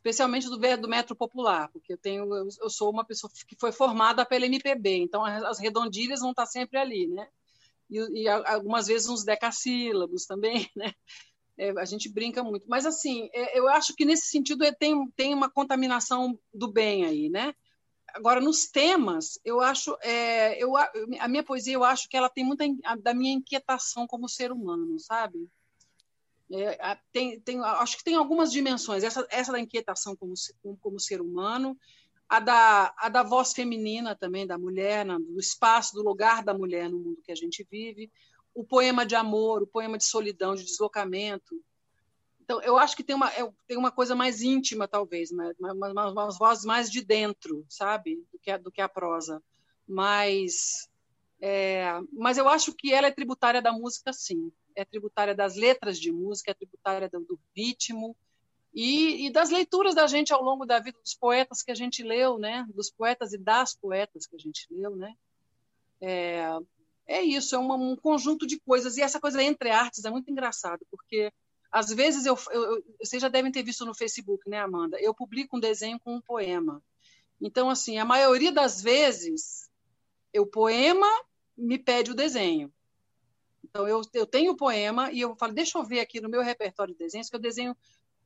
Especialmente do, do metro popular, porque eu tenho eu, sou uma pessoa que foi formada pela MPB, então as redondilhas vão estar sempre ali, né? E, e algumas vezes uns decassílabos também, né? É, a gente brinca muito, mas assim, é, eu acho que nesse sentido é, tem, tem uma contaminação do bem aí, né? Agora, nos temas, eu acho, é, eu, a minha poesia, eu acho que ela tem muita da minha inquietação como ser humano, sabe? É, tem, tem, acho que tem algumas dimensões. Essa, essa da inquietação como, como, ser humano, a da, a da voz feminina também, da mulher, do espaço, do lugar da mulher no mundo que a gente vive, o poema de amor, o poema de solidão, de deslocamento. Então, eu acho que tem uma, é, tem uma coisa mais íntima, talvez, né? umas, umas vozes mais de dentro, sabe, do que a, do que a prosa. Mas, é, mas eu acho que ela é tributária da música, sim é tributária das letras de música, é tributária do, do ritmo e, e, das leituras da gente ao longo da vida, dos poetas que a gente leu, né? Dos poetas e das poetas que a gente leu, né? É, é isso, é uma, um conjunto de coisas. E essa coisa entre artes é muito engraçado, porque às vezes eu, eu, vocês já devem ter visto no Facebook, né, Amanda? Eu publico um desenho com um poema. Então, assim, a maioria das vezes, o poema me pede o desenho. Então, eu, eu tenho o poema e eu falo, deixa eu ver aqui no meu repertório de desenhos, que eu desenho,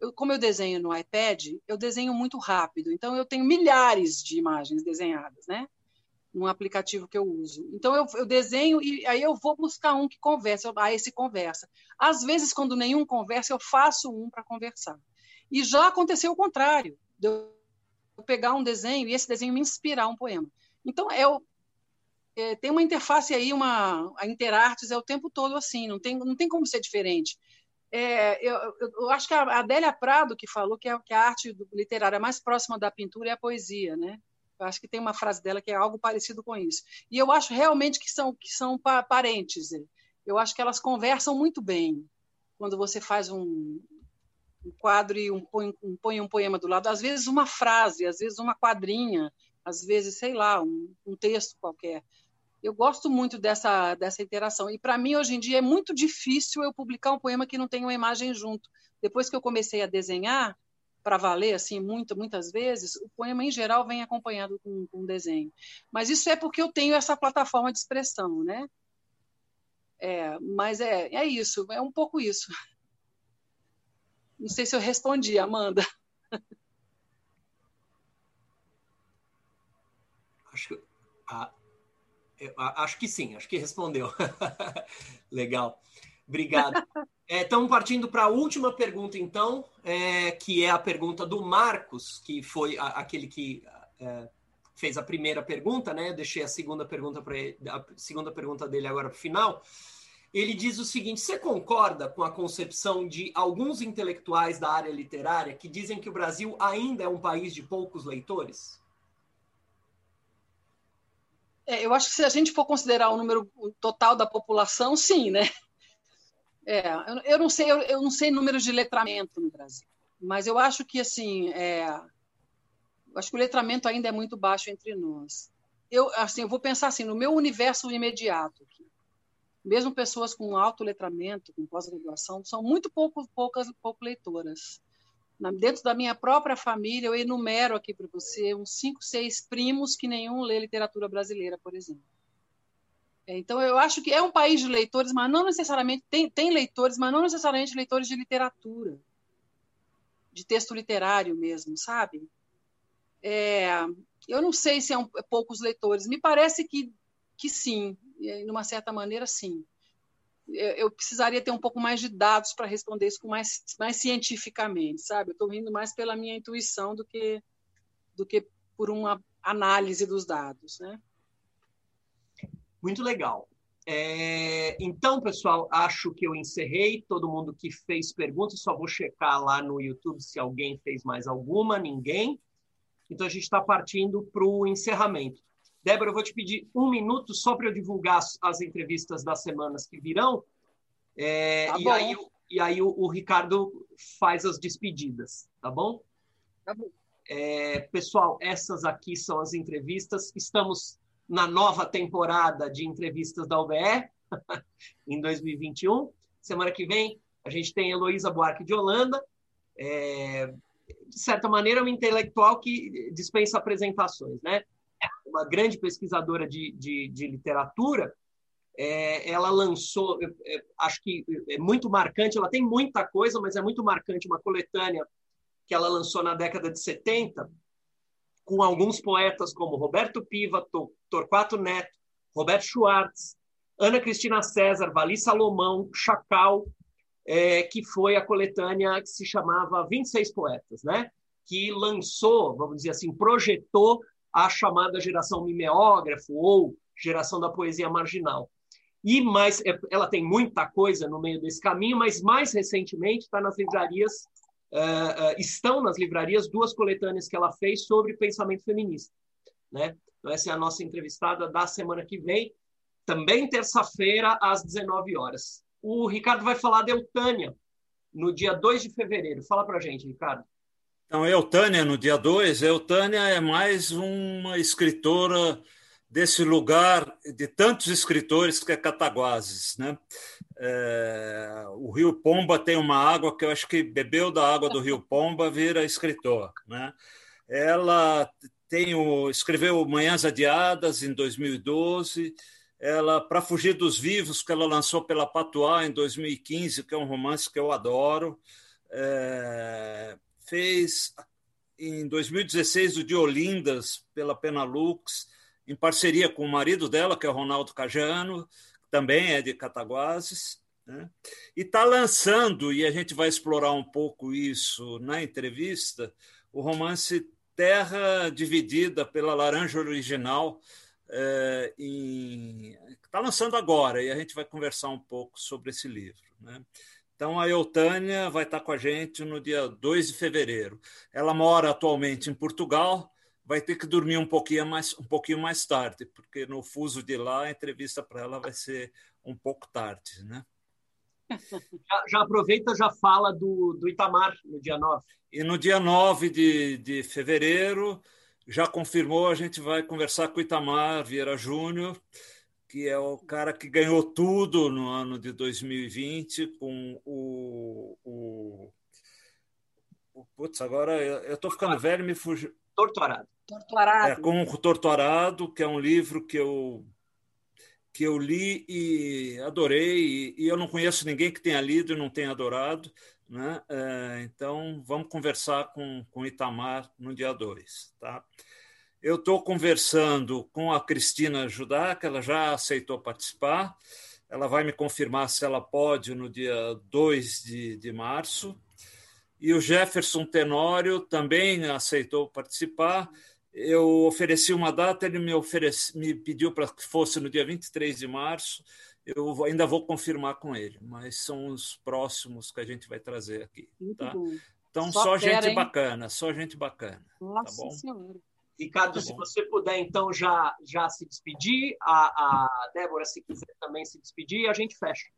eu, como eu desenho no iPad, eu desenho muito rápido. Então, eu tenho milhares de imagens desenhadas, né? Num aplicativo que eu uso. Então, eu, eu desenho e aí eu vou buscar um que conversa. Ah, esse conversa. Às vezes, quando nenhum conversa, eu faço um para conversar. E já aconteceu o contrário, de eu pegar um desenho e esse desenho me inspirar um poema. Então, é, é, tem uma interface aí, uma, a Interartes é o tempo todo assim, não tem, não tem como ser diferente. É, eu, eu, acho que a Adélia Prado que falou que, é, que a arte literária mais próxima da pintura é a poesia, né? Eu acho que tem uma frase dela que é algo parecido com isso. E eu acho realmente que são, que são parentes. Eu acho que elas conversam muito bem quando você faz um, um quadro e um, põe, um, põe um poema do lado. Às vezes uma frase, às vezes uma quadrinha, às vezes, sei lá, um, um texto qualquer. Eu gosto muito dessa, dessa interação. E para mim, hoje em dia, é muito difícil eu publicar um poema que não tenha uma imagem junto. Depois que eu comecei a desenhar, para valer, assim, muito, muitas vezes, o poema, em geral, vem acompanhado com, com um desenho. Mas isso é porque eu tenho essa plataforma de expressão, né? É, mas é, é isso, é um pouco isso. Não sei se eu respondi, Amanda. Acho que, ah, acho que sim, acho que respondeu. Legal. Obrigado. Estamos é, partindo para a última pergunta, então, é, que é a pergunta do Marcos, que foi a, aquele que é, fez a primeira pergunta, né? Eu deixei a segunda pergunta para a segunda pergunta dele agora para o final. Ele diz o seguinte: você concorda com a concepção de alguns intelectuais da área literária que dizem que o Brasil ainda é um país de poucos leitores? É, eu acho que se a gente for considerar o número total da população, sim, né? É, eu, não sei, eu, eu, não sei números de letramento no Brasil, mas eu acho que assim, é, eu acho que o letramento ainda é muito baixo entre nós. Eu, assim, eu vou pensar assim, no meu universo imediato, aqui, mesmo pessoas com alto letramento, com pós-graduação, são muito pouco, poucas, pouco leitoras. Dentro da minha própria família, eu enumero aqui para você uns cinco, seis primos que nenhum lê literatura brasileira, por exemplo. É, então, eu acho que é um país de leitores, mas não necessariamente tem, tem leitores, mas não necessariamente leitores de literatura, de texto literário mesmo, sabe? É, eu não sei se é, um, é poucos leitores. Me parece que, que sim, de uma certa maneira, sim. Eu precisaria ter um pouco mais de dados para responder isso com mais, mais cientificamente, sabe? Eu estou indo mais pela minha intuição do que, do que por uma análise dos dados, né? Muito legal. É, então, pessoal, acho que eu encerrei. Todo mundo que fez perguntas, só vou checar lá no YouTube se alguém fez mais alguma. Ninguém. Então, a gente está partindo para o encerramento. Débora, eu vou te pedir um minuto só para eu divulgar as, as, entrevistas das semanas que virão. É, tá e, aí, e, aí, o, o, Ricardo faz as despedidas, tá bom? Tá bom. É, pessoal, essas aqui são as entrevistas. Estamos na nova temporada de entrevistas da UBE, em 2021. Semana que vem, a gente tem Heloísa Buarque de Holanda. É, de certa maneira, uma intelectual que dispensa apresentações, né? Uma grande pesquisadora de, de, de literatura, é, ela lançou, é, acho que é muito marcante, ela tem muita coisa, mas é muito marcante uma coletânea que ela lançou na década de 70, com alguns poetas como Roberto Piva, Torquato Neto, Roberto Schwartz, Ana Cristina César, Vali Salomão, Chacal, é, que foi a coletânea que se chamava 26 Poetas, né? que lançou, vamos dizer assim, projetou a chamada geração mimeógrafo ou geração da poesia marginal. E mais, é, ela tem muita coisa no meio desse caminho, mas mais recentemente está nas livrarias, uh, uh, estão nas livrarias duas coletâneas que ela fez sobre pensamento feminista. Né? Então, essa é a nossa entrevistada da semana que vem, também terça-feira, às 19 horas. O Ricardo vai falar de Eutânia, no dia 2 de fevereiro. Fala para gente, Ricardo. Então, Eutânia, no dia 2, Eutânia é mais uma escritora desse lugar de tantos escritores que é Cataguases. Né? É, o Rio Pomba tem uma água que eu acho que bebeu da água do Rio Pomba vira escritor. Né? Ela tem o, escreveu Manhãs Adiadas em 2012, ela Para Fugir dos Vivos, que ela lançou pela Patois em 2015, que é um romance que eu adoro. É, fez em 2016 o de Olindas pela Penalux, em parceria com o marido dela, que é o Ronaldo Cajano, também é de Cataguases. Né? E está lançando, e a gente vai explorar um pouco isso na entrevista, o romance Terra Dividida pela Laranja Original, é, está lançando agora, e a gente vai conversar um pouco sobre esse livro. Né? Então, a Eutânia vai estar com a gente no dia 2 de fevereiro. Ela mora atualmente em Portugal, vai ter que dormir um pouquinho mais, um pouquinho mais tarde, porque no fuso de lá a entrevista para ela vai ser um pouco tarde. Né? Já, já aproveita já fala do, do Itamar no dia 9. E no dia 9 de, de fevereiro, já confirmou, a gente vai conversar com o Itamar Vieira Júnior, que é o cara que ganhou tudo no ano de 2020 com o. o, o putz, agora eu estou ficando velho e me fugiu. Torturado. Torturado. É, com o Torturado, que é um livro que eu que eu li e adorei, e, eu não conheço ninguém que tenha lido e não tenha adorado. Né? É, então, vamos conversar com, com Itamar no dia 2. Tá? Eu estou conversando com a Cristina Judá, que ela já aceitou participar. Ela vai me confirmar se ela pode no dia 2 de, de março. E o Jefferson Tenório também aceitou participar. Eu ofereci uma data, ele me, me pediu para que fosse no dia 23 de março. Eu ainda vou confirmar com ele, mas são os próximos que a gente vai trazer aqui. Tá? Então, só, só gente hein? bacana, só gente bacana. Tá Nossa tá bom? Senhora. Ricardo, se você puder, então, já, já se despedir, a, a Débora, se quiser também se despedir, a gente fecha.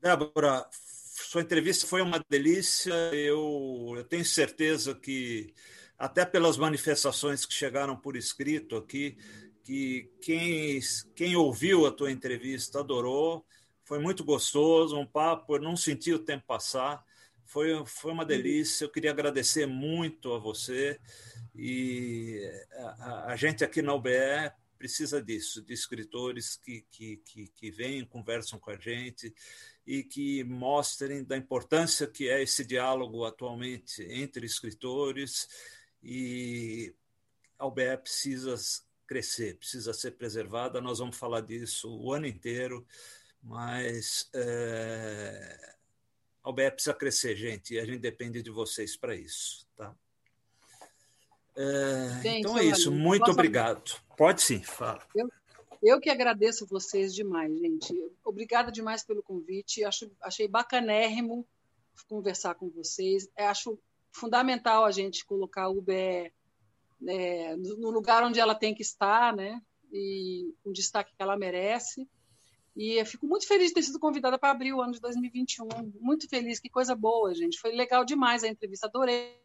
Débora, sua entrevista foi uma delícia. Eu, eu tenho certeza que, até pelas manifestações que chegaram por escrito aqui, que quem, quem ouviu a tua entrevista adorou. Foi muito gostoso, um papo, eu não senti o tempo passar. Foi, foi uma delícia. Eu queria agradecer muito a você. E a, a gente aqui na UBE precisa disso, de escritores que, que, que, que vêm, conversam com a gente e que mostrem da importância que é esse diálogo atualmente entre escritores e a UBE precisa crescer, precisa ser preservada. Nós vamos falar disso o ano inteiro, mas é, a UBE precisa crescer, gente, e a gente depende de vocês para isso. Tá? É, então é isso. Muito obrigado. Pode sim, fala. Eu, eu que agradeço vocês demais, gente. Obrigada demais pelo convite. Acho, achei bacanérrimo conversar com vocês. Acho fundamental a gente colocar o UBE é, no lugar onde ela tem que estar, né? E o destaque que ela merece. E eu fico muito feliz de ter sido convidada para abrir o ano de 2021. Muito feliz, que coisa boa, gente. Foi legal demais a entrevista, adorei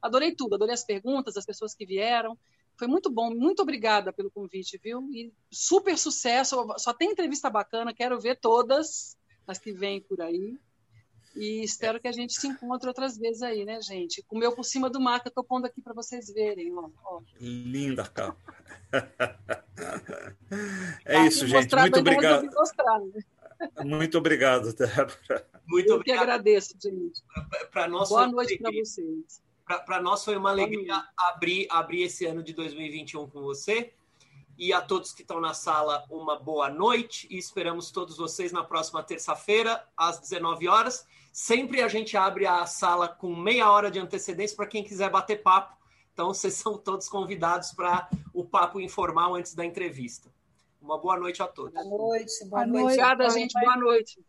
adorei tudo, adorei as perguntas, as pessoas que vieram. Foi muito bom, muito obrigada pelo convite, viu? E super sucesso. Só tem entrevista bacana, quero ver todas as que vêm por aí. E espero que a gente se encontre outras vezes aí, né, gente? Com o meu por cima do mar, que eu estou pondo aqui para vocês verem. Ó, ó. Linda capa. é tá isso, gente. Muito obrigado. Mostrar, né? Muito obrigado, Débora. Muito Eu obrigado. que agradeço, gente. Pra nós Boa noite para vocês. Para nós foi uma alegria abrir, abrir esse ano de 2021 com você. E a todos que estão na sala, uma boa noite. E esperamos todos vocês na próxima terça-feira, às 19 horas. Sempre a gente abre a sala com meia hora de antecedência para quem quiser bater papo. Então, vocês são todos convidados para o papo informal antes da entrevista. Uma boa noite a todos. Boa noite. Boa, boa noite. Obrigada, gente. Boa noite.